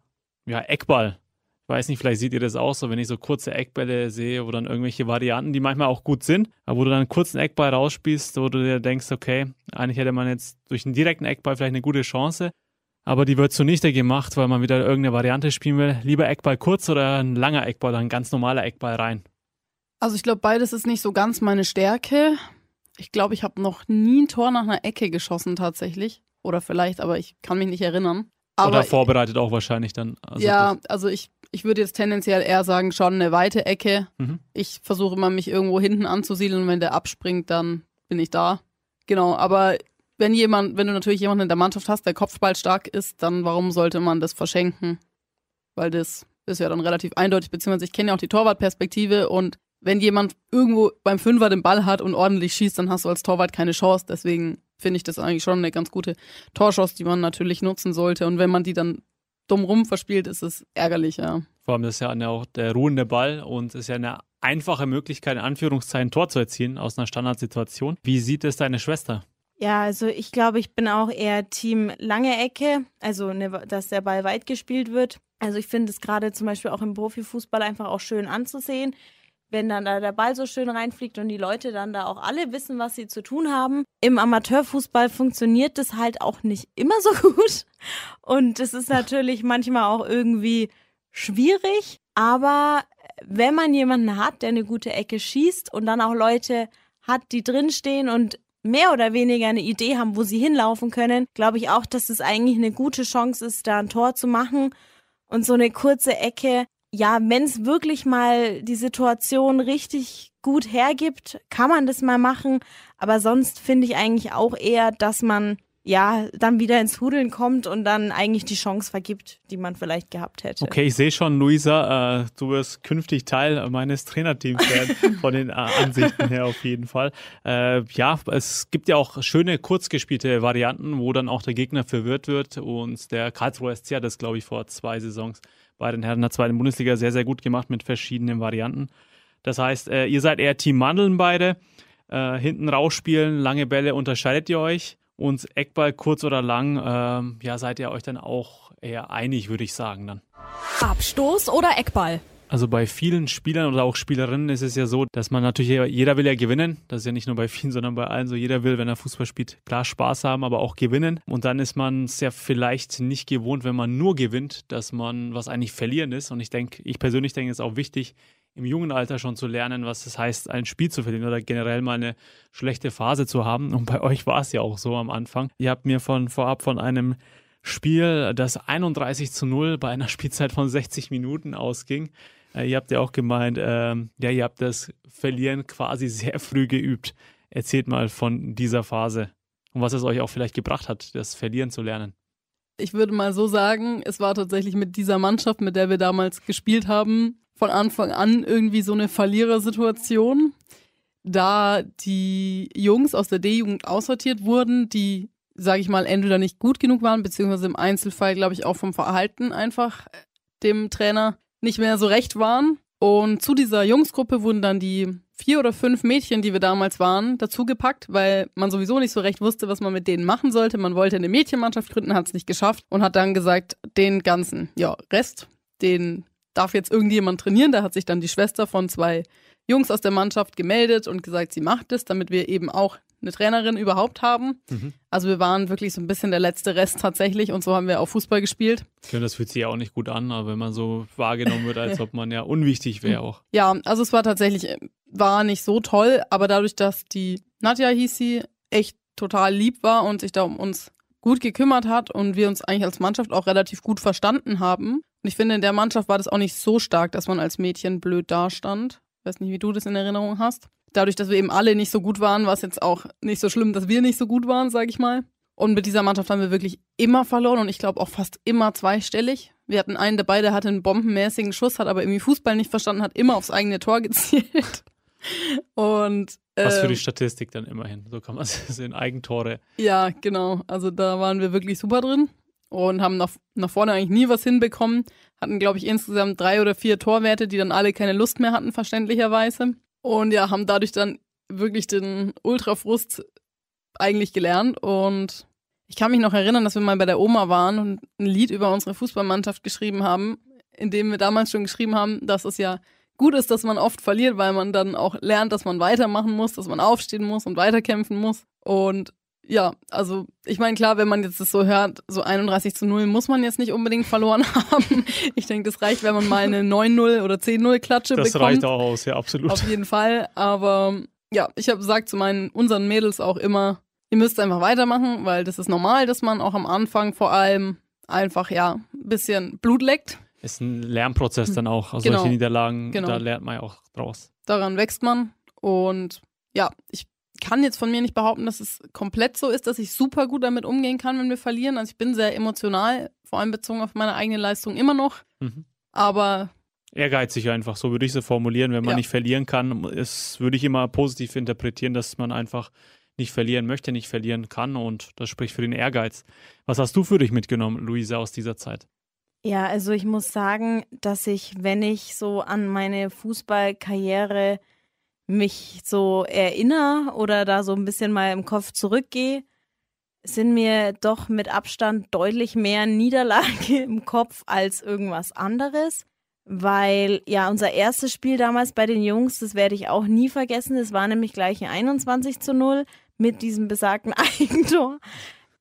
ja, Eckball. Ich weiß nicht, vielleicht seht ihr das auch so, wenn ich so kurze Eckbälle sehe, wo dann irgendwelche Varianten, die manchmal auch gut sind, aber wo du dann einen kurzen Eckball rausspielst, wo du dir denkst, okay, eigentlich hätte man jetzt durch einen direkten Eckball vielleicht eine gute Chance, aber die wird zunichte gemacht, weil man wieder irgendeine Variante spielen will. Lieber Eckball kurz oder ein langer Eckball, oder ein ganz normaler Eckball rein? Also ich glaube, beides ist nicht so ganz meine Stärke. Ich glaube, ich habe noch nie ein Tor nach einer Ecke geschossen tatsächlich. Oder vielleicht, aber ich kann mich nicht erinnern. Aber Oder vorbereitet auch wahrscheinlich dann. Also ja, also ich, ich würde jetzt tendenziell eher sagen, schon eine weite Ecke. Mhm. Ich versuche immer, mich irgendwo hinten anzusiedeln und wenn der abspringt, dann bin ich da. Genau, aber wenn jemand, wenn du natürlich jemanden in der Mannschaft hast, der Kopfball stark ist, dann warum sollte man das verschenken? Weil das ist ja dann relativ eindeutig, beziehungsweise ich kenne ja auch die Torwartperspektive und wenn jemand irgendwo beim Fünfer den Ball hat und ordentlich schießt, dann hast du als Torwart keine Chance. Deswegen finde ich das eigentlich schon eine ganz gute Torchance, die man natürlich nutzen sollte. Und wenn man die dann dumm rum verspielt, ist es ärgerlich, ja. Vor allem ist ja auch der ruhende Ball und ist ja eine einfache Möglichkeit, in Anführungszeichen Tor zu erzielen aus einer Standardsituation. Wie sieht es deine Schwester? Ja, also ich glaube, ich bin auch eher Team lange Ecke, also ne, dass der Ball weit gespielt wird. Also ich finde es gerade zum Beispiel auch im Profifußball einfach auch schön anzusehen wenn dann da der Ball so schön reinfliegt und die Leute dann da auch alle wissen, was sie zu tun haben. Im Amateurfußball funktioniert das halt auch nicht immer so gut. Und es ist natürlich manchmal auch irgendwie schwierig. Aber wenn man jemanden hat, der eine gute Ecke schießt und dann auch Leute hat, die drinstehen und mehr oder weniger eine Idee haben, wo sie hinlaufen können, glaube ich auch, dass es eigentlich eine gute Chance ist, da ein Tor zu machen. Und so eine kurze Ecke ja, wenn es wirklich mal die Situation richtig gut hergibt, kann man das mal machen. Aber sonst finde ich eigentlich auch eher, dass man ja, dann wieder ins Hudeln kommt und dann eigentlich die Chance vergibt, die man vielleicht gehabt hätte. Okay, ich sehe schon, Luisa, äh, du wirst künftig Teil meines Trainerteams werden, von den äh, Ansichten her auf jeden Fall. Äh, ja, es gibt ja auch schöne, kurz gespielte Varianten, wo dann auch der Gegner verwirrt wird und der Karlsruher SC hat das, glaube ich, vor zwei Saisons bei den Herren der zweiten Bundesliga sehr, sehr gut gemacht mit verschiedenen Varianten. Das heißt, äh, ihr seid eher Team Mandeln beide, äh, hinten rausspielen, lange Bälle unterscheidet ihr euch und Eckball kurz oder lang, ähm, ja, seid ihr euch dann auch eher einig, würde ich sagen dann. Abstoß oder Eckball? Also bei vielen Spielern oder auch Spielerinnen ist es ja so, dass man natürlich, jeder will ja gewinnen. Das ist ja nicht nur bei vielen, sondern bei allen so. Jeder will, wenn er Fußball spielt, klar Spaß haben, aber auch gewinnen. Und dann ist man es ja vielleicht nicht gewohnt, wenn man nur gewinnt, dass man was eigentlich verlieren ist. Und ich denke, ich persönlich denke, es ist auch wichtig, im jungen Alter schon zu lernen, was es heißt, ein Spiel zu verlieren oder generell mal eine schlechte Phase zu haben. Und bei euch war es ja auch so am Anfang. Ihr habt mir von vorab von einem Spiel, das 31 zu 0 bei einer Spielzeit von 60 Minuten ausging. Äh, ihr habt ja auch gemeint, äh, ja, ihr habt das Verlieren quasi sehr früh geübt. Erzählt mal von dieser Phase und was es euch auch vielleicht gebracht hat, das Verlieren zu lernen. Ich würde mal so sagen, es war tatsächlich mit dieser Mannschaft, mit der wir damals gespielt haben, von Anfang an irgendwie so eine Verlierersituation, da die Jungs aus der D-Jugend aussortiert wurden, die, sage ich mal, entweder nicht gut genug waren, beziehungsweise im Einzelfall, glaube ich, auch vom Verhalten einfach dem Trainer nicht mehr so recht waren. Und zu dieser Jungsgruppe wurden dann die vier oder fünf Mädchen, die wir damals waren, dazugepackt, weil man sowieso nicht so recht wusste, was man mit denen machen sollte. Man wollte eine Mädchenmannschaft gründen, hat es nicht geschafft und hat dann gesagt, den ganzen ja, Rest, den darf jetzt irgendjemand trainieren. Da hat sich dann die Schwester von zwei Jungs aus der Mannschaft gemeldet und gesagt, sie macht es, damit wir eben auch eine Trainerin überhaupt haben. Mhm. Also wir waren wirklich so ein bisschen der letzte Rest tatsächlich und so haben wir auch Fußball gespielt. Ja, das fühlt sich ja auch nicht gut an, aber wenn man so wahrgenommen wird, als ob man ja unwichtig wäre auch. Ja, also es war tatsächlich, war nicht so toll, aber dadurch, dass die Nadja hieß sie, echt total lieb war und sich da um uns gut gekümmert hat und wir uns eigentlich als Mannschaft auch relativ gut verstanden haben, und ich finde, in der Mannschaft war das auch nicht so stark, dass man als Mädchen blöd dastand. Ich weiß nicht, wie du das in Erinnerung hast. Dadurch, dass wir eben alle nicht so gut waren, war es jetzt auch nicht so schlimm, dass wir nicht so gut waren, sage ich mal. Und mit dieser Mannschaft haben wir wirklich immer verloren und ich glaube auch fast immer zweistellig. Wir hatten einen dabei, der hatte einen bombenmäßigen Schuss, hat aber irgendwie Fußball nicht verstanden, hat immer aufs eigene Tor gezielt. Und was für die ähm, Statistik dann immerhin. So kann man es sehen, Eigentore. Ja, genau. Also da waren wir wirklich super drin und haben nach, nach vorne eigentlich nie was hinbekommen. Hatten, glaube ich, insgesamt drei oder vier Torwerte, die dann alle keine Lust mehr hatten, verständlicherweise. Und ja, haben dadurch dann wirklich den Ultrafrust eigentlich gelernt. Und ich kann mich noch erinnern, dass wir mal bei der Oma waren und ein Lied über unsere Fußballmannschaft geschrieben haben, in dem wir damals schon geschrieben haben, dass es ja gut ist, dass man oft verliert, weil man dann auch lernt, dass man weitermachen muss, dass man aufstehen muss und weiterkämpfen muss. Und ja, also ich meine, klar, wenn man jetzt das so hört, so 31 zu 0 muss man jetzt nicht unbedingt verloren haben. Ich denke, das reicht, wenn man mal eine 9-0 oder 10-0 Klatsche das bekommt. Das reicht auch aus, ja, absolut. Auf jeden Fall. Aber ja, ich habe gesagt zu meinen, unseren Mädels auch immer, ihr müsst einfach weitermachen, weil das ist normal, dass man auch am Anfang vor allem einfach, ja, ein bisschen Blut leckt. Ist ein Lernprozess dann auch. Also genau. solche Niederlagen, genau. da lernt man ja auch draus. Daran wächst man. Und ja, ich kann jetzt von mir nicht behaupten, dass es komplett so ist, dass ich super gut damit umgehen kann, wenn wir verlieren. Also ich bin sehr emotional, vor allem bezogen auf meine eigene Leistung immer noch. Mhm. Aber ehrgeizig einfach, so würde ich sie formulieren. Wenn man ja. nicht verlieren kann, ist, würde ich immer positiv interpretieren, dass man einfach nicht verlieren möchte, nicht verlieren kann und das spricht für den Ehrgeiz. Was hast du für dich mitgenommen, Luise, aus dieser Zeit? Ja, also ich muss sagen, dass ich, wenn ich so an meine Fußballkarriere mich so erinnere oder da so ein bisschen mal im Kopf zurückgehe, sind mir doch mit Abstand deutlich mehr Niederlage im Kopf als irgendwas anderes. Weil ja, unser erstes Spiel damals bei den Jungs, das werde ich auch nie vergessen. Das war nämlich gleich ein 21 zu 0 mit diesem besagten Eigentor.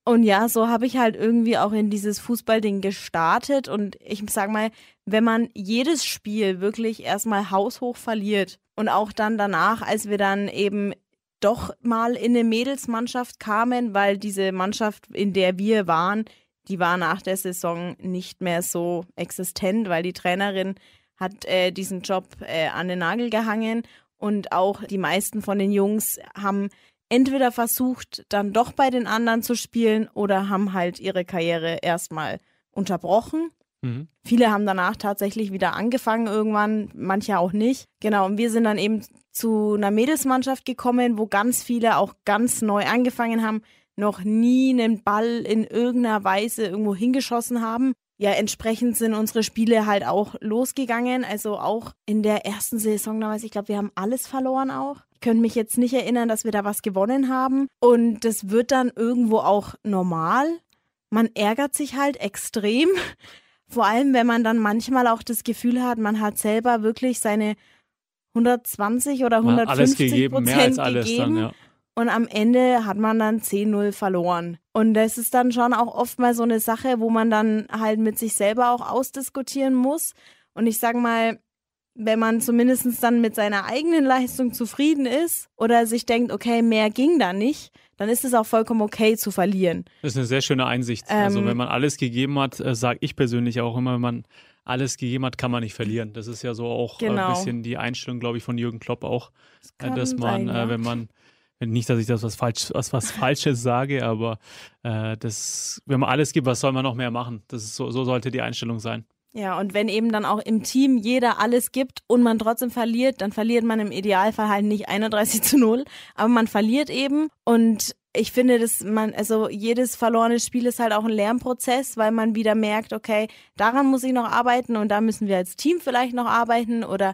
Und ja, so habe ich halt irgendwie auch in dieses Fußballding gestartet. Und ich sag mal, wenn man jedes Spiel wirklich erstmal haushoch verliert und auch dann danach, als wir dann eben doch mal in eine Mädelsmannschaft kamen, weil diese Mannschaft, in der wir waren, die war nach der Saison nicht mehr so existent, weil die Trainerin hat äh, diesen Job äh, an den Nagel gehangen und auch die meisten von den Jungs haben entweder versucht, dann doch bei den anderen zu spielen oder haben halt ihre Karriere erstmal unterbrochen. Mhm. Viele haben danach tatsächlich wieder angefangen irgendwann, manche auch nicht. Genau, und wir sind dann eben zu einer Mädelsmannschaft gekommen, wo ganz viele auch ganz neu angefangen haben, noch nie einen Ball in irgendeiner Weise irgendwo hingeschossen haben. Ja, entsprechend sind unsere Spiele halt auch losgegangen. Also auch in der ersten Saison damals, ich glaube, wir haben alles verloren auch. Ich könnte mich jetzt nicht erinnern, dass wir da was gewonnen haben. Und das wird dann irgendwo auch normal. Man ärgert sich halt extrem. Vor allem, wenn man dann manchmal auch das Gefühl hat, man hat selber wirklich seine 120 oder 150 Prozent gegeben. Dann, ja. Und am Ende hat man dann 10-0 verloren. Und das ist dann schon auch oft mal so eine Sache, wo man dann halt mit sich selber auch ausdiskutieren muss. Und ich sag mal, wenn man zumindest dann mit seiner eigenen Leistung zufrieden ist oder sich denkt, okay, mehr ging da nicht, dann ist es auch vollkommen okay zu verlieren. Das ist eine sehr schöne Einsicht. Also ähm, also wenn man alles gegeben hat, äh, sage ich persönlich auch immer, wenn man alles gegeben hat, kann man nicht verlieren. Das ist ja so auch genau. ein bisschen die Einstellung, glaube ich, von Jürgen Klopp auch, das äh, dass man, sein, ja. äh, wenn man nicht, dass ich das was, falsch, was, was Falsches sage, aber äh, das, wenn man alles gibt, was soll man noch mehr machen? Das ist so, so sollte die Einstellung sein. Ja, und wenn eben dann auch im Team jeder alles gibt und man trotzdem verliert, dann verliert man im Idealfall halt nicht 31 zu 0, aber man verliert eben und ich finde, dass man, also jedes verlorene Spiel ist halt auch ein Lernprozess, weil man wieder merkt, okay, daran muss ich noch arbeiten und da müssen wir als Team vielleicht noch arbeiten oder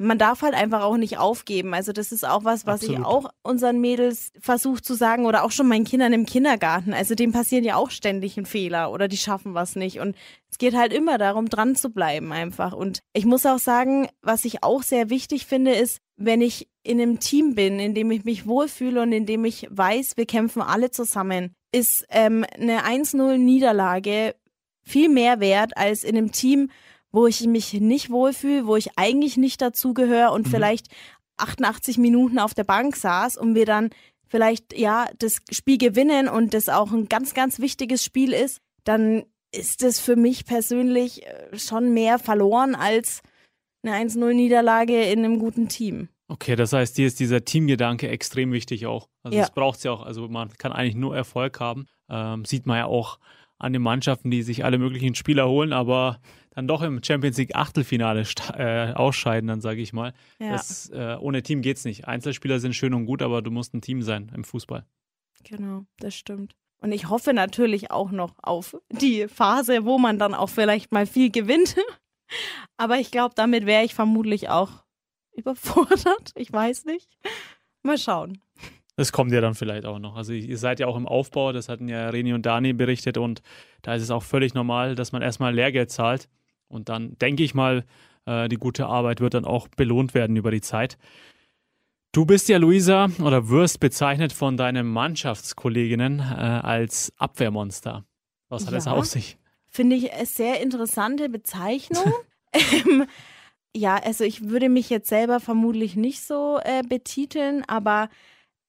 man darf halt einfach auch nicht aufgeben. Also das ist auch was, was Absolut. ich auch unseren Mädels versuche zu sagen oder auch schon meinen Kindern im Kindergarten. Also dem passieren ja auch ständig ein Fehler oder die schaffen was nicht. Und es geht halt immer darum, dran zu bleiben einfach. Und ich muss auch sagen, was ich auch sehr wichtig finde, ist, wenn ich in einem Team bin, in dem ich mich wohlfühle und in dem ich weiß, wir kämpfen alle zusammen, ist ähm, eine 1-0-Niederlage viel mehr wert als in einem Team, wo ich mich nicht wohlfühle, wo ich eigentlich nicht dazugehöre und mhm. vielleicht 88 Minuten auf der Bank saß und wir dann vielleicht ja das Spiel gewinnen und das auch ein ganz, ganz wichtiges Spiel ist, dann ist es für mich persönlich äh, schon mehr verloren als eine 1-0-Niederlage in einem guten Team. Okay, das heißt, dir ist dieser Teamgedanke extrem wichtig auch. Also ja. das braucht es ja auch. Also man kann eigentlich nur Erfolg haben. Ähm, sieht man ja auch an den Mannschaften, die sich alle möglichen Spieler holen, aber dann doch im Champions League Achtelfinale äh, ausscheiden, dann sage ich mal. Ja. Das, äh, ohne Team geht es nicht. Einzelspieler sind schön und gut, aber du musst ein Team sein im Fußball. Genau, das stimmt. Und ich hoffe natürlich auch noch auf die Phase, wo man dann auch vielleicht mal viel gewinnt. aber ich glaube, damit wäre ich vermutlich auch überfordert. Ich weiß nicht. Mal schauen. Das kommt ja dann vielleicht auch noch. Also ihr seid ja auch im Aufbau, das hatten ja Reni und Dani berichtet und da ist es auch völlig normal, dass man erstmal Lehrgeld zahlt. Und dann denke ich mal, äh, die gute Arbeit wird dann auch belohnt werden über die Zeit. Du bist ja, Luisa, oder wirst bezeichnet von deinen Mannschaftskolleginnen äh, als Abwehrmonster. Was hat ja, das auf sich? Finde ich eine sehr interessante Bezeichnung. ähm, ja, also ich würde mich jetzt selber vermutlich nicht so äh, betiteln, aber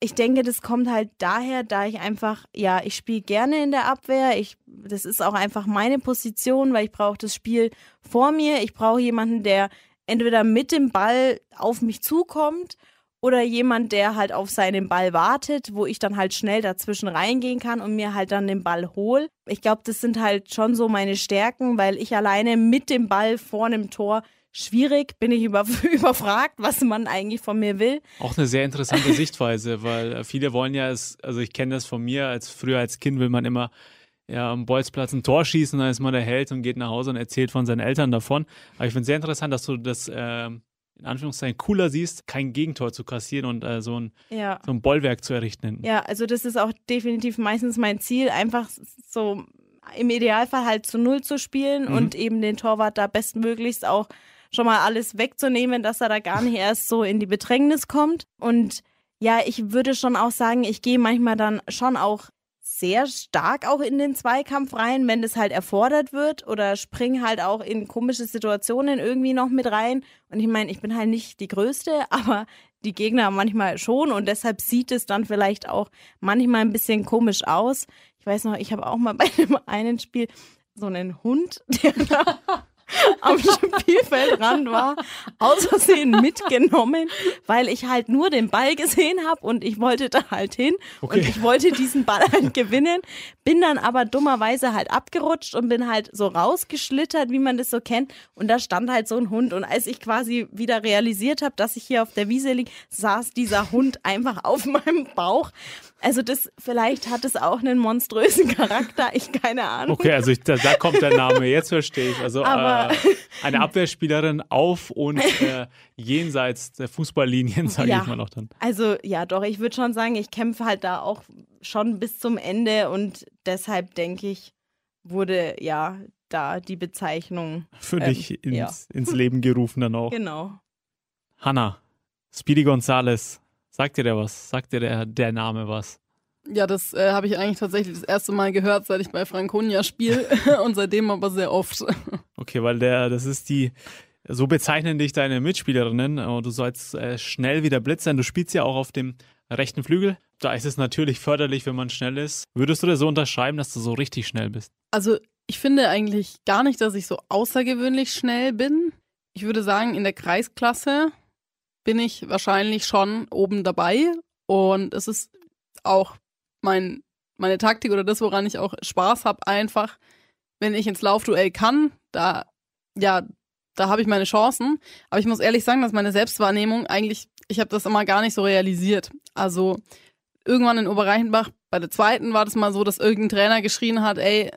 ich denke, das kommt halt daher, da ich einfach, ja, ich spiele gerne in der Abwehr. Ich, das ist auch einfach meine Position, weil ich brauche das Spiel vor mir. Ich brauche jemanden, der entweder mit dem Ball auf mich zukommt oder jemand, der halt auf seinen Ball wartet, wo ich dann halt schnell dazwischen reingehen kann und mir halt dann den Ball hol. Ich glaube, das sind halt schon so meine Stärken, weil ich alleine mit dem Ball vor einem Tor schwierig, bin ich über, überfragt, was man eigentlich von mir will. Auch eine sehr interessante Sichtweise, weil äh, viele wollen ja, es, also ich kenne das von mir, als früher als Kind will man immer ja, am Bolzplatz ein Tor schießen, dann ist man der Held und geht nach Hause und erzählt von seinen Eltern davon. Aber ich finde es sehr interessant, dass du das äh, in Anführungszeichen cooler siehst, kein Gegentor zu kassieren und äh, so, ein, ja. so ein Bollwerk zu errichten. Ja, also das ist auch definitiv meistens mein Ziel, einfach so im Idealfall halt zu Null zu spielen mhm. und eben den Torwart da bestmöglichst auch schon mal alles wegzunehmen, dass er da gar nicht erst so in die Bedrängnis kommt. Und ja, ich würde schon auch sagen, ich gehe manchmal dann schon auch sehr stark auch in den Zweikampf rein, wenn das halt erfordert wird oder spring halt auch in komische Situationen irgendwie noch mit rein. Und ich meine, ich bin halt nicht die Größte, aber die Gegner manchmal schon und deshalb sieht es dann vielleicht auch manchmal ein bisschen komisch aus. Ich weiß noch, ich habe auch mal bei einem einen Spiel so einen Hund, der da am Spielfeldrand war, aus Versehen mitgenommen, weil ich halt nur den Ball gesehen habe und ich wollte da halt hin okay. und ich wollte diesen Ball halt gewinnen, bin dann aber dummerweise halt abgerutscht und bin halt so rausgeschlittert, wie man das so kennt und da stand halt so ein Hund und als ich quasi wieder realisiert habe, dass ich hier auf der Wiese liege, saß dieser Hund einfach auf meinem Bauch also das, vielleicht hat es auch einen monströsen Charakter, ich keine Ahnung. Okay, also ich, da, da, kommt der Name, jetzt verstehe ich. Also äh, eine Abwehrspielerin auf und äh, jenseits der Fußballlinien, sage ja. ich mal noch dann. Also ja, doch, ich würde schon sagen, ich kämpfe halt da auch schon bis zum Ende und deshalb denke ich, wurde ja da die Bezeichnung für ähm, dich ins, ja. ins Leben gerufen dann auch. Genau. Hanna, Speedy Gonzales, Sagt dir der was? Sagt dir der, der Name was? Ja, das äh, habe ich eigentlich tatsächlich das erste Mal gehört, seit ich bei Franconia spiele und seitdem aber sehr oft. Okay, weil der, das ist die, so bezeichnen dich deine Mitspielerinnen und du sollst äh, schnell wieder Blitz sein. Du spielst ja auch auf dem rechten Flügel. Da ist es natürlich förderlich, wenn man schnell ist. Würdest du dir so unterschreiben, dass du so richtig schnell bist? Also, ich finde eigentlich gar nicht, dass ich so außergewöhnlich schnell bin. Ich würde sagen, in der Kreisklasse bin ich wahrscheinlich schon oben dabei. Und es ist auch mein, meine Taktik oder das, woran ich auch Spaß habe, einfach, wenn ich ins Laufduell kann, da, ja, da habe ich meine Chancen. Aber ich muss ehrlich sagen, dass meine Selbstwahrnehmung eigentlich, ich habe das immer gar nicht so realisiert. Also irgendwann in Oberreichenbach, bei der zweiten war das mal so, dass irgendein Trainer geschrien hat, ey,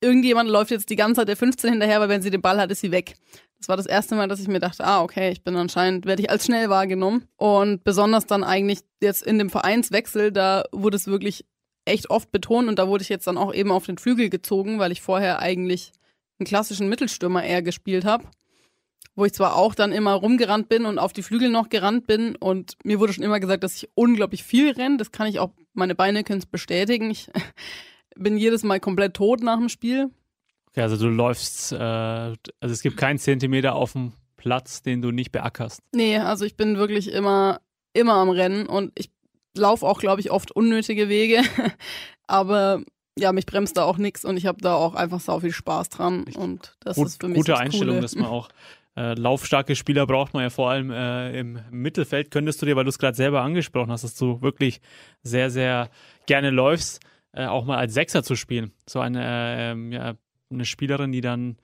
irgendjemand läuft jetzt die ganze Zeit der 15 hinterher, weil wenn sie den Ball hat, ist sie weg. Das war das erste Mal, dass ich mir dachte, ah, okay, ich bin anscheinend, werde ich als schnell wahrgenommen. Und besonders dann eigentlich jetzt in dem Vereinswechsel, da wurde es wirklich echt oft betont und da wurde ich jetzt dann auch eben auf den Flügel gezogen, weil ich vorher eigentlich einen klassischen Mittelstürmer eher gespielt habe. Wo ich zwar auch dann immer rumgerannt bin und auf die Flügel noch gerannt bin und mir wurde schon immer gesagt, dass ich unglaublich viel renne. Das kann ich auch, meine Beine können es bestätigen. Ich bin jedes Mal komplett tot nach dem Spiel. Okay, also du läufst, äh, also es gibt keinen Zentimeter auf dem Platz, den du nicht beackerst. Nee, also ich bin wirklich immer, immer am Rennen und ich laufe auch, glaube ich, oft unnötige Wege. Aber ja, mich bremst da auch nichts und ich habe da auch einfach so viel Spaß dran. Und das Gut, ist für mich gute Einstellung, Coole. dass man auch äh, laufstarke Spieler braucht man ja vor allem äh, im Mittelfeld. Könntest du dir, weil du es gerade selber angesprochen hast, dass du wirklich sehr, sehr gerne läufst, äh, auch mal als Sechser zu spielen. So eine äh, ja, eine Spielerin, die dann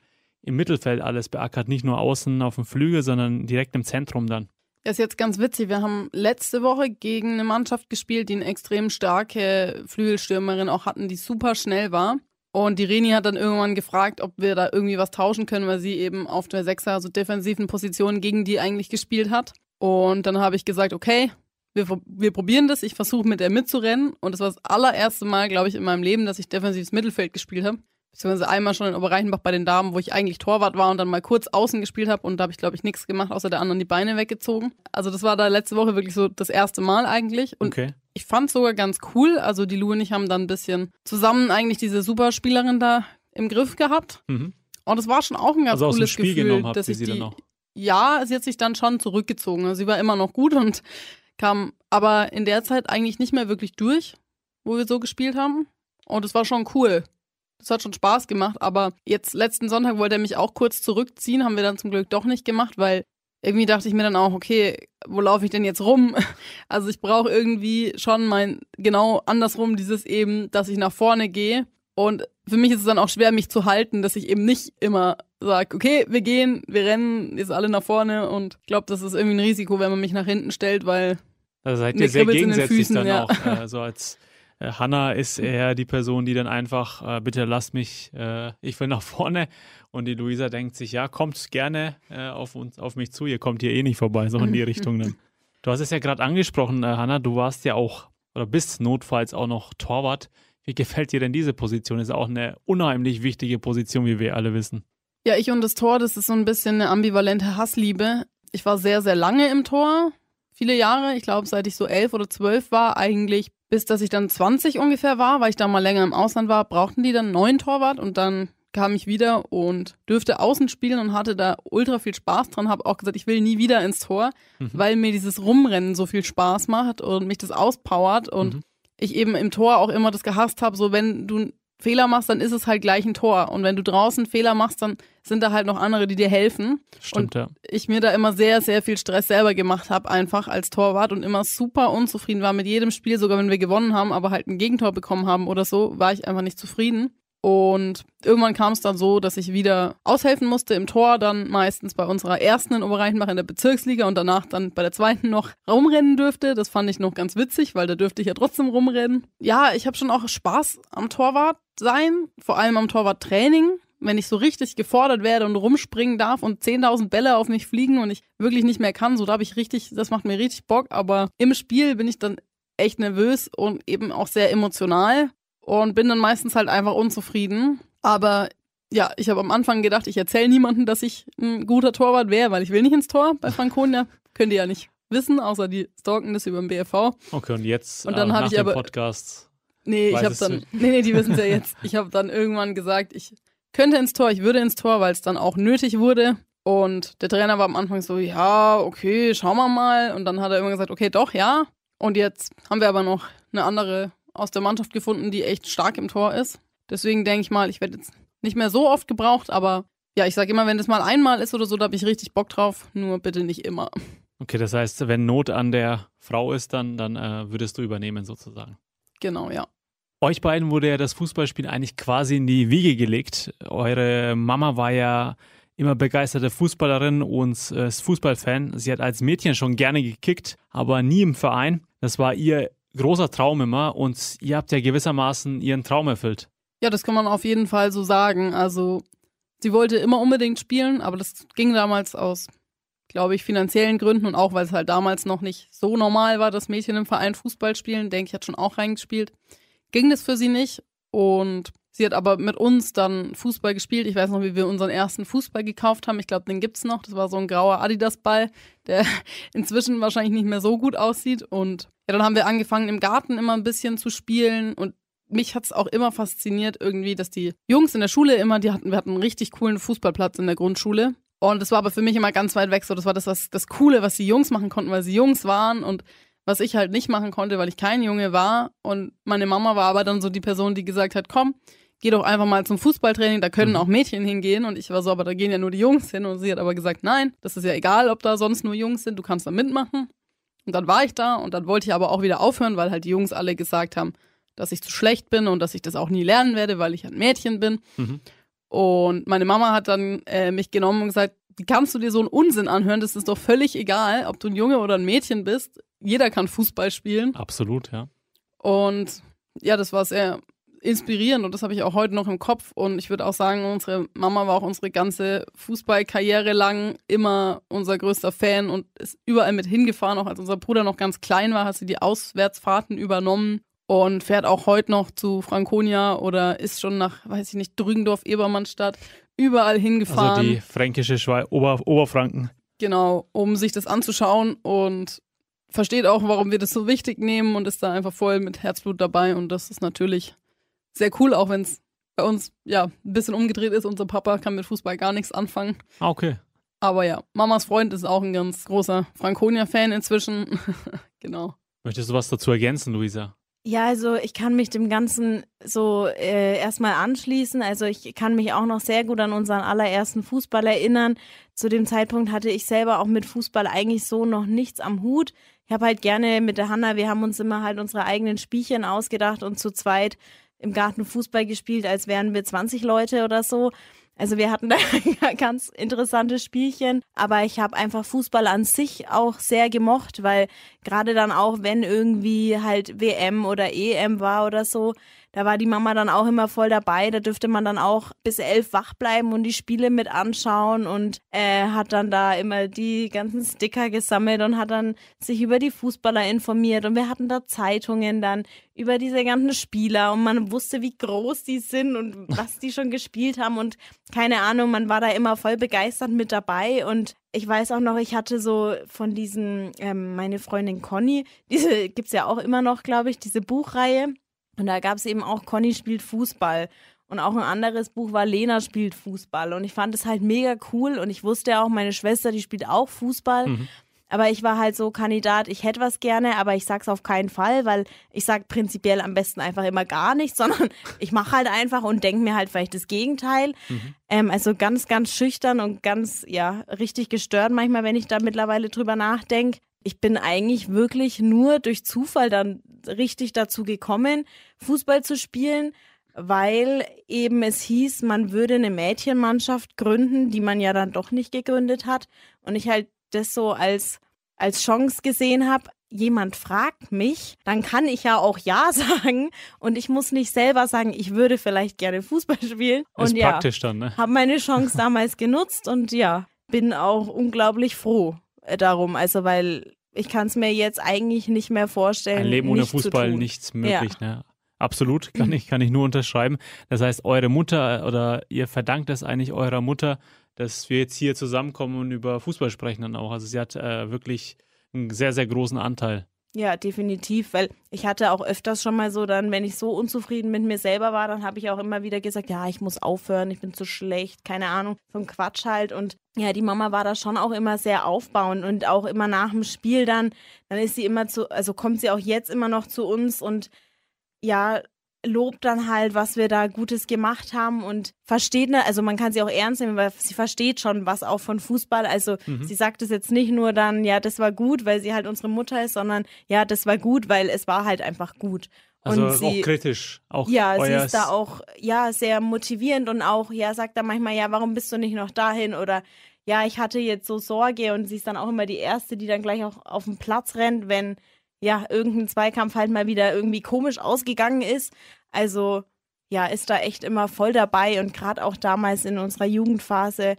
im Mittelfeld alles beackert, nicht nur außen auf dem Flügel, sondern direkt im Zentrum dann. Das ist jetzt ganz witzig. Wir haben letzte Woche gegen eine Mannschaft gespielt, die eine extrem starke Flügelstürmerin auch hatten, die super schnell war. Und die Reni hat dann irgendwann gefragt, ob wir da irgendwie was tauschen können, weil sie eben auf der Sechser, also defensiven Position gegen die eigentlich gespielt hat. Und dann habe ich gesagt, okay, wir, wir probieren das. Ich versuche mit der mitzurennen. Und das war das allererste Mal, glaube ich, in meinem Leben, dass ich defensives Mittelfeld gespielt habe beziehungsweise einmal schon in Oberreichenbach bei den Damen, wo ich eigentlich Torwart war und dann mal kurz außen gespielt habe und da habe ich, glaube ich, nichts gemacht, außer der anderen die Beine weggezogen. Also das war da letzte Woche wirklich so das erste Mal eigentlich. Und okay. ich fand es sogar ganz cool. Also die Lu und ich haben dann ein bisschen zusammen eigentlich diese Superspielerin da im Griff gehabt. Mhm. Und es war schon auch ein ganz also cooles Gefühl, dass ich die. Ja, sie hat sich dann schon zurückgezogen. Also sie war immer noch gut und kam aber in der Zeit eigentlich nicht mehr wirklich durch, wo wir so gespielt haben. Und es war schon cool. Das hat schon Spaß gemacht, aber jetzt letzten Sonntag wollte er mich auch kurz zurückziehen, haben wir dann zum Glück doch nicht gemacht, weil irgendwie dachte ich mir dann auch, okay, wo laufe ich denn jetzt rum? Also ich brauche irgendwie schon mein, genau andersrum, dieses eben, dass ich nach vorne gehe. Und für mich ist es dann auch schwer, mich zu halten, dass ich eben nicht immer sage, okay, wir gehen, wir rennen, jetzt alle nach vorne. Und ich glaube, das ist irgendwie ein Risiko, wenn man mich nach hinten stellt, weil. Also seid ihr sehr gegensätzlich Füßen, dann ja. auch, äh, so als äh, Hanna ist eher die Person, die dann einfach, äh, bitte lasst mich, äh, ich will nach vorne. Und die Luisa denkt sich, ja, kommt gerne äh, auf, uns, auf mich zu, ihr kommt hier eh nicht vorbei, so in die Richtung dann. Du hast es ja gerade angesprochen, äh, Hanna, du warst ja auch oder bist notfalls auch noch Torwart. Wie gefällt dir denn diese Position? Ist auch eine unheimlich wichtige Position, wie wir alle wissen. Ja, ich und das Tor, das ist so ein bisschen eine ambivalente Hassliebe. Ich war sehr, sehr lange im Tor, viele Jahre. Ich glaube, seit ich so elf oder zwölf war, eigentlich bis dass ich dann 20 ungefähr war, weil ich da mal länger im Ausland war, brauchten die dann einen neuen Torwart und dann kam ich wieder und dürfte außen spielen und hatte da ultra viel Spaß dran. Habe auch gesagt, ich will nie wieder ins Tor, mhm. weil mir dieses Rumrennen so viel Spaß macht und mich das auspowert und mhm. ich eben im Tor auch immer das gehasst habe, so wenn du Fehler machst, dann ist es halt gleich ein Tor. Und wenn du draußen Fehler machst, dann sind da halt noch andere, die dir helfen. Stimmt, und ja. ich mir da immer sehr, sehr viel Stress selber gemacht habe, einfach als Torwart und immer super unzufrieden war mit jedem Spiel, sogar wenn wir gewonnen haben, aber halt ein Gegentor bekommen haben oder so, war ich einfach nicht zufrieden. Und irgendwann kam es dann so, dass ich wieder aushelfen musste im Tor, dann meistens bei unserer ersten in Oberreichenbach in der Bezirksliga und danach dann bei der zweiten noch rumrennen dürfte. Das fand ich noch ganz witzig, weil da dürfte ich ja trotzdem rumrennen. Ja, ich habe schon auch Spaß am Torwart sein, vor allem am Torwarttraining. Wenn ich so richtig gefordert werde und rumspringen darf und 10.000 Bälle auf mich fliegen und ich wirklich nicht mehr kann, so da habe ich richtig, das macht mir richtig Bock. Aber im Spiel bin ich dann echt nervös und eben auch sehr emotional und bin dann meistens halt einfach unzufrieden. Aber ja, ich habe am Anfang gedacht, ich erzähle niemandem, dass ich ein guter Torwart wäre, weil ich will nicht ins Tor bei Franconia. Könnt ihr ja nicht wissen, außer die stalken das über den BFV. Okay, und jetzt und dann äh, habe nach ich aber Podcast. Nee, ich habe dann nee, nee, die wissen es ja jetzt. Ich habe dann irgendwann gesagt, ich könnte ins Tor, ich würde ins Tor, weil es dann auch nötig wurde. Und der Trainer war am Anfang so, ja, okay, schauen wir mal. Und dann hat er immer gesagt, okay, doch, ja. Und jetzt haben wir aber noch eine andere aus der Mannschaft gefunden, die echt stark im Tor ist. Deswegen denke ich mal, ich werde jetzt nicht mehr so oft gebraucht, aber ja, ich sage immer, wenn das mal einmal ist oder so, da habe ich richtig Bock drauf, nur bitte nicht immer. Okay, das heißt, wenn Not an der Frau ist, dann, dann äh, würdest du übernehmen sozusagen. Genau, ja. Euch beiden wurde ja das Fußballspiel eigentlich quasi in die Wiege gelegt. Eure Mama war ja immer begeisterte Fußballerin und äh, Fußballfan. Sie hat als Mädchen schon gerne gekickt, aber nie im Verein. Das war ihr großer Traum immer und ihr habt ja gewissermaßen ihren Traum erfüllt. Ja, das kann man auf jeden Fall so sagen. Also sie wollte immer unbedingt spielen, aber das ging damals aus, glaube ich, finanziellen Gründen und auch, weil es halt damals noch nicht so normal war, dass Mädchen im Verein Fußball spielen. Denke ich, hat schon auch reingespielt. Ging das für sie nicht und sie hat aber mit uns dann Fußball gespielt. Ich weiß noch, wie wir unseren ersten Fußball gekauft haben. Ich glaube, den gibt's noch. Das war so ein grauer Adidas-Ball, der inzwischen wahrscheinlich nicht mehr so gut aussieht und ja, dann haben wir angefangen, im Garten immer ein bisschen zu spielen und mich hat es auch immer fasziniert irgendwie, dass die Jungs in der Schule immer, die hatten, wir hatten einen richtig coolen Fußballplatz in der Grundschule. Und das war aber für mich immer ganz weit weg. So, das war das, was, das Coole, was die Jungs machen konnten, weil sie Jungs waren und was ich halt nicht machen konnte, weil ich kein Junge war. Und meine Mama war aber dann so die Person, die gesagt hat, komm, geh doch einfach mal zum Fußballtraining, da können mhm. auch Mädchen hingehen. Und ich war so, aber da gehen ja nur die Jungs hin. Und sie hat aber gesagt, nein, das ist ja egal, ob da sonst nur Jungs sind, du kannst da mitmachen. Und dann war ich da und dann wollte ich aber auch wieder aufhören, weil halt die Jungs alle gesagt haben, dass ich zu schlecht bin und dass ich das auch nie lernen werde, weil ich ein Mädchen bin. Mhm. Und meine Mama hat dann äh, mich genommen und gesagt, wie kannst du dir so einen Unsinn anhören? Das ist doch völlig egal, ob du ein Junge oder ein Mädchen bist. Jeder kann Fußball spielen. Absolut, ja. Und ja, das war sehr inspirierend und das habe ich auch heute noch im Kopf. Und ich würde auch sagen, unsere Mama war auch unsere ganze Fußballkarriere lang immer unser größter Fan und ist überall mit hingefahren. Auch als unser Bruder noch ganz klein war, hat sie die Auswärtsfahrten übernommen und fährt auch heute noch zu Franconia oder ist schon nach, weiß ich nicht, Drügendorf, Ebermannstadt, überall hingefahren. Also die fränkische Schweiz, Ober Oberfranken. Genau, um sich das anzuschauen und versteht auch, warum wir das so wichtig nehmen und ist da einfach voll mit Herzblut dabei und das ist natürlich sehr cool, auch wenn es bei uns ja ein bisschen umgedreht ist. Unser Papa kann mit Fußball gar nichts anfangen. Ah, okay. Aber ja, Mamas Freund ist auch ein ganz großer Franconia-Fan inzwischen. genau. Möchtest du was dazu ergänzen, Luisa? Ja, also ich kann mich dem Ganzen so äh, erstmal anschließen. Also ich kann mich auch noch sehr gut an unseren allerersten Fußball erinnern. Zu dem Zeitpunkt hatte ich selber auch mit Fußball eigentlich so noch nichts am Hut. Ich habe halt gerne mit der Hanna, wir haben uns immer halt unsere eigenen Spielchen ausgedacht und zu zweit im Garten Fußball gespielt, als wären wir 20 Leute oder so. Also wir hatten da ganz interessante Spielchen, aber ich habe einfach Fußball an sich auch sehr gemocht, weil gerade dann auch, wenn irgendwie halt WM oder EM war oder so, da war die Mama dann auch immer voll dabei. Da dürfte man dann auch bis elf wach bleiben und die Spiele mit anschauen und äh, hat dann da immer die ganzen Sticker gesammelt und hat dann sich über die Fußballer informiert und wir hatten da Zeitungen dann über diese ganzen Spieler und man wusste, wie groß die sind und was die schon gespielt haben und keine Ahnung, man war da immer voll begeistert mit dabei und ich weiß auch noch, ich hatte so von diesen, ähm, meine Freundin Conny, diese gibt es ja auch immer noch, glaube ich, diese Buchreihe. Und da gab es eben auch Conny spielt Fußball. Und auch ein anderes Buch war Lena spielt Fußball. Und ich fand es halt mega cool. Und ich wusste ja auch, meine Schwester, die spielt auch Fußball. Mhm. Aber ich war halt so Kandidat, ich hätte was gerne, aber ich sag's auf keinen Fall, weil ich sag prinzipiell am besten einfach immer gar nichts, sondern ich mache halt einfach und denke mir halt vielleicht das Gegenteil. Mhm. Ähm, also ganz, ganz schüchtern und ganz, ja, richtig gestört manchmal, wenn ich da mittlerweile drüber nachdenke. Ich bin eigentlich wirklich nur durch Zufall dann richtig dazu gekommen, Fußball zu spielen weil eben es hieß, man würde eine Mädchenmannschaft gründen, die man ja dann doch nicht gegründet hat. Und ich halt das so als, als Chance gesehen habe, jemand fragt mich, dann kann ich ja auch Ja sagen und ich muss nicht selber sagen, ich würde vielleicht gerne Fußball spielen. Und ist ja, praktisch dann, ne? Habe meine Chance damals genutzt und ja, bin auch unglaublich froh äh, darum. Also weil ich kann es mir jetzt eigentlich nicht mehr vorstellen. Ein Leben ohne Fußball nichts möglich, ja. ne? Absolut, kann ich, kann ich nur unterschreiben. Das heißt, eure Mutter oder ihr verdankt es eigentlich eurer Mutter, dass wir jetzt hier zusammenkommen und über Fußball sprechen dann auch. Also sie hat äh, wirklich einen sehr, sehr großen Anteil. Ja, definitiv, weil ich hatte auch öfters schon mal so dann, wenn ich so unzufrieden mit mir selber war, dann habe ich auch immer wieder gesagt, ja, ich muss aufhören, ich bin zu schlecht, keine Ahnung, so ein Quatsch halt und ja, die Mama war da schon auch immer sehr aufbauend und auch immer nach dem Spiel dann, dann ist sie immer zu, also kommt sie auch jetzt immer noch zu uns und ja, lobt dann halt, was wir da Gutes gemacht haben und versteht, ne, also man kann sie auch ernst nehmen, weil sie versteht schon was auch von Fußball. Also mhm. sie sagt es jetzt nicht nur dann, ja, das war gut, weil sie halt unsere Mutter ist, sondern ja, das war gut, weil es war halt einfach gut. Also und sie, auch kritisch. Auch ja, sie ist da auch ja sehr motivierend und auch ja sagt dann manchmal ja, warum bist du nicht noch dahin oder ja, ich hatte jetzt so Sorge und sie ist dann auch immer die erste, die dann gleich auch auf den Platz rennt, wenn ja, irgendein Zweikampf halt mal wieder irgendwie komisch ausgegangen ist. Also ja, ist da echt immer voll dabei und gerade auch damals in unserer Jugendphase,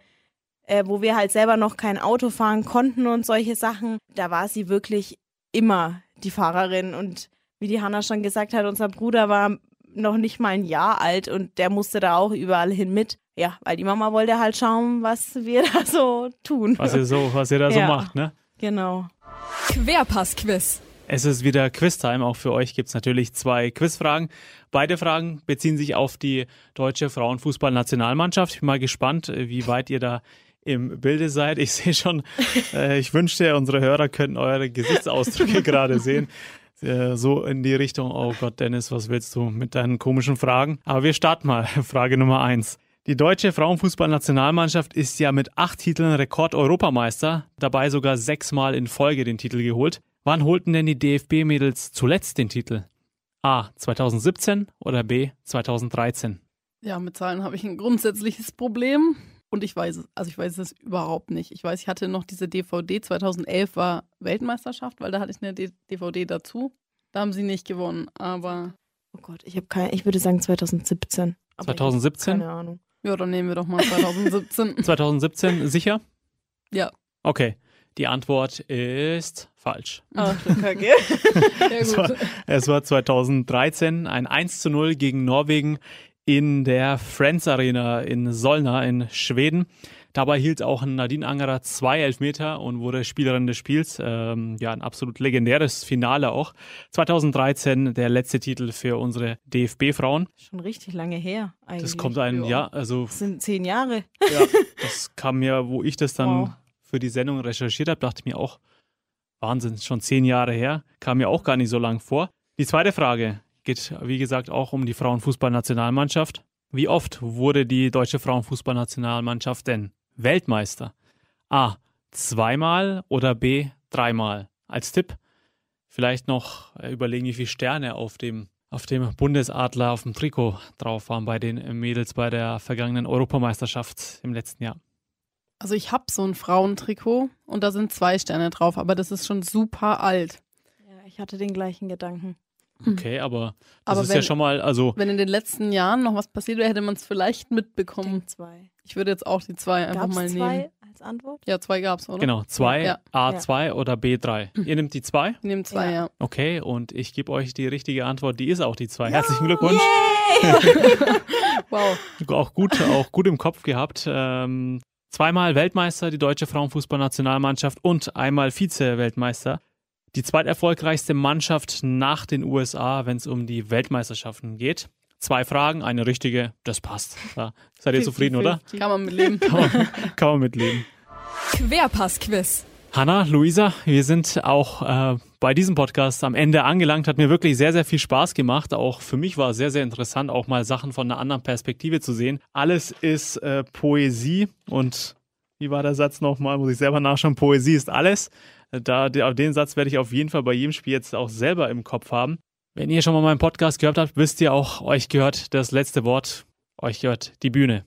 äh, wo wir halt selber noch kein Auto fahren konnten und solche Sachen, da war sie wirklich immer die Fahrerin und wie die Hanna schon gesagt hat, unser Bruder war noch nicht mal ein Jahr alt und der musste da auch überall hin mit. Ja, weil die Mama wollte halt schauen, was wir da so tun. Was ihr so, was ihr da so macht, ne? Genau. Querpass-Quiz. Es ist wieder Quiztime. Auch für euch gibt es natürlich zwei Quizfragen. Beide Fragen beziehen sich auf die deutsche Frauenfußballnationalmannschaft. Ich bin mal gespannt, wie weit ihr da im Bilde seid. Ich sehe schon, äh, ich wünschte, unsere Hörer könnten eure Gesichtsausdrücke gerade sehen. Äh, so in die Richtung, oh Gott, Dennis, was willst du mit deinen komischen Fragen? Aber wir starten mal. Frage Nummer eins. Die deutsche Frauenfußballnationalmannschaft ist ja mit acht Titeln Rekord-Europameister, dabei sogar sechsmal in Folge den Titel geholt. Wann holten denn die DFB-Mädels zuletzt den Titel? A. 2017 oder B. 2013? Ja, mit Zahlen habe ich ein grundsätzliches Problem. Und ich weiß es, also ich weiß es überhaupt nicht. Ich weiß, ich hatte noch diese DVD, 2011 war Weltmeisterschaft, weil da hatte ich eine DVD dazu. Da haben sie nicht gewonnen, aber. Oh Gott, ich habe keine, ich würde sagen 2017. 2017? Keine Ahnung. Ja, dann nehmen wir doch mal 2017. 2017, sicher? Ja. Okay. Die Antwort ist falsch. Ach, Kacke. es, war, es war 2013 ein 1 zu 0 gegen Norwegen in der Friends Arena in Solna in Schweden. Dabei hielt auch Nadine Angerer zwei Elfmeter und wurde Spielerin des Spiels. Ähm, ja, ein absolut legendäres Finale auch. 2013 der letzte Titel für unsere DFB-Frauen. Schon richtig lange her eigentlich. Das kommt ein, ja, also. Das sind zehn Jahre. Ja, das kam mir, wo ich das dann wow für die Sendung recherchiert habe, dachte ich mir auch, Wahnsinn, schon zehn Jahre her, kam mir auch gar nicht so lang vor. Die zweite Frage geht, wie gesagt, auch um die Frauenfußballnationalmannschaft. Wie oft wurde die deutsche Frauenfußballnationalmannschaft denn Weltmeister? A. Zweimal oder B. Dreimal? Als Tipp vielleicht noch überlegen, wie viele Sterne auf dem, auf dem Bundesadler auf dem Trikot drauf waren bei den Mädels bei der vergangenen Europameisterschaft im letzten Jahr. Also ich habe so ein Frauentrikot und da sind zwei Sterne drauf, aber das ist schon super alt. Ja, ich hatte den gleichen Gedanken. Okay, aber das aber ist wenn, ja schon mal, also. Wenn in den letzten Jahren noch was passiert wäre, hätte man es vielleicht mitbekommen. Ich zwei. Ich würde jetzt auch die zwei einfach gab's mal zwei nehmen. als Antwort? Ja, zwei gab es, oder? Genau, zwei, ja. A2 ja. oder B3. Ihr nehmt die zwei? Ich nehme zwei, ja. ja. Okay, und ich gebe euch die richtige Antwort, die ist auch die zwei. Herzlichen Glückwunsch. wow. Auch gut, auch gut im Kopf gehabt. Ähm, Zweimal Weltmeister, die deutsche Frauenfußballnationalmannschaft und einmal Vize-Weltmeister. Die zweiterfolgreichste Mannschaft nach den USA, wenn es um die Weltmeisterschaften geht. Zwei Fragen, eine richtige, das passt. Ja. Seid ihr zufrieden, oder? Kann man mitleben. Kann man, kann man mitleben. Querpass-Quiz. Hanna, Luisa, wir sind auch äh, bei diesem Podcast am Ende angelangt. Hat mir wirklich sehr, sehr viel Spaß gemacht. Auch für mich war es sehr, sehr interessant, auch mal Sachen von einer anderen Perspektive zu sehen. Alles ist äh, Poesie und wie war der Satz nochmal? Muss ich selber nachschauen. Poesie ist alles. Da, den Satz werde ich auf jeden Fall bei jedem Spiel jetzt auch selber im Kopf haben. Wenn ihr schon mal meinen Podcast gehört habt, wisst ihr auch, euch gehört das letzte Wort, euch gehört die Bühne.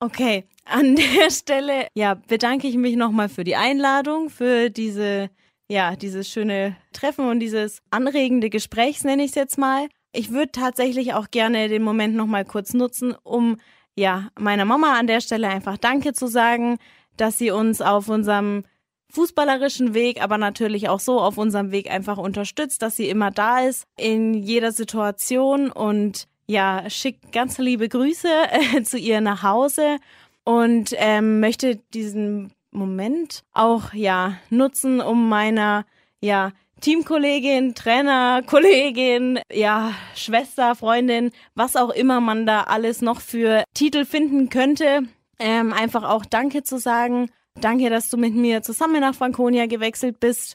Okay, an der Stelle ja, bedanke ich mich nochmal für die Einladung, für diese, ja, dieses schöne Treffen und dieses anregende Gesprächs, nenne ich es jetzt mal. Ich würde tatsächlich auch gerne den Moment nochmal kurz nutzen, um ja, meiner Mama an der Stelle einfach Danke zu sagen, dass sie uns auf unserem fußballerischen Weg, aber natürlich auch so auf unserem Weg einfach unterstützt, dass sie immer da ist in jeder Situation und ja, schickt ganz liebe Grüße äh, zu ihr nach Hause und ähm, möchte diesen Moment auch ja nutzen, um meiner ja Teamkollegin, Trainer, Kollegin, ja, Schwester, Freundin, was auch immer man da alles noch für Titel finden könnte, ähm, einfach auch Danke zu sagen. Danke, dass du mit mir zusammen nach Franconia gewechselt bist,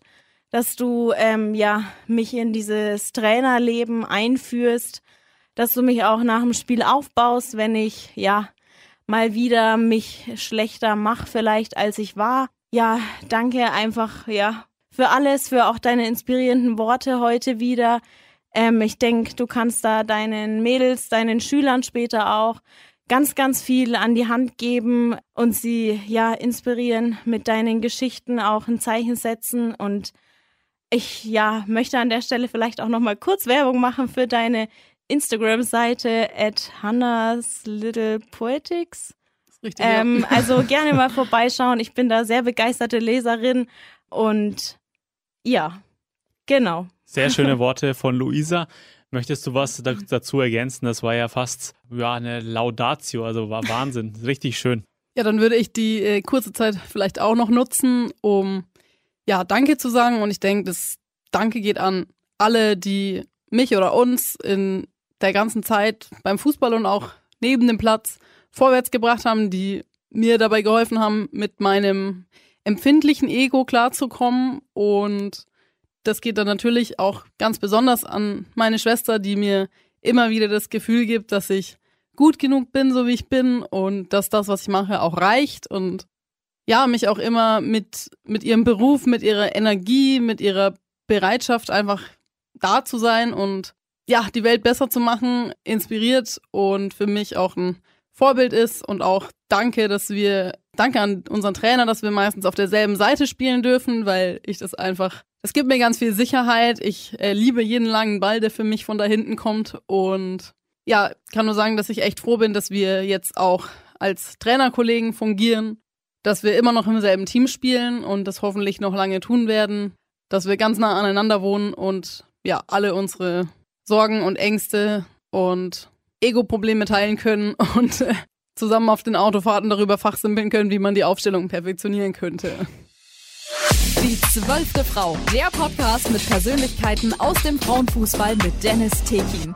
dass du ähm, ja mich in dieses Trainerleben einführst, dass du mich auch nach dem Spiel aufbaust, wenn ich ja mal wieder mich schlechter mache vielleicht als ich war. Ja, danke einfach ja für alles, für auch deine inspirierenden Worte heute wieder. Ähm, ich denke, du kannst da deinen Mädels, deinen Schülern später auch ganz, ganz viel an die Hand geben und sie ja inspirieren mit deinen Geschichten, auch ein Zeichen setzen und ich ja möchte an der Stelle vielleicht auch noch mal kurz Werbung machen für deine Instagram-Seite at Hannah's Little Poetics. Richtig, ähm, ja. Also gerne mal vorbeischauen. Ich bin da sehr begeisterte Leserin und ja, genau. Sehr schöne Worte von Luisa. Möchtest du was dazu ergänzen? Das war ja fast ja, eine Laudatio, also war Wahnsinn. Richtig schön. Ja, dann würde ich die äh, kurze Zeit vielleicht auch noch nutzen, um ja, Danke zu sagen. Und ich denke, das Danke geht an alle, die mich oder uns in der ganzen Zeit beim Fußball und auch neben dem Platz vorwärts gebracht haben, die mir dabei geholfen haben, mit meinem empfindlichen Ego klarzukommen. Und das geht dann natürlich auch ganz besonders an meine Schwester, die mir immer wieder das Gefühl gibt, dass ich gut genug bin, so wie ich bin und dass das, was ich mache, auch reicht und ja, mich auch immer mit, mit ihrem Beruf, mit ihrer Energie, mit ihrer Bereitschaft einfach da zu sein und ja, die Welt besser zu machen, inspiriert und für mich auch ein Vorbild ist und auch danke, dass wir, danke an unseren Trainer, dass wir meistens auf derselben Seite spielen dürfen, weil ich das einfach es gibt mir ganz viel Sicherheit. Ich äh, liebe jeden langen Ball, der für mich von da hinten kommt. Und ja, kann nur sagen, dass ich echt froh bin, dass wir jetzt auch als Trainerkollegen fungieren, dass wir immer noch im selben Team spielen und das hoffentlich noch lange tun werden, dass wir ganz nah aneinander wohnen und ja, alle unsere Sorgen und Ängste und Ego-Probleme teilen können und äh, zusammen auf den Autofahrten darüber fachsimpeln können, wie man die Aufstellung perfektionieren könnte. Die zwölfte Frau, der Podcast mit Persönlichkeiten aus dem Frauenfußball mit Dennis Tekin.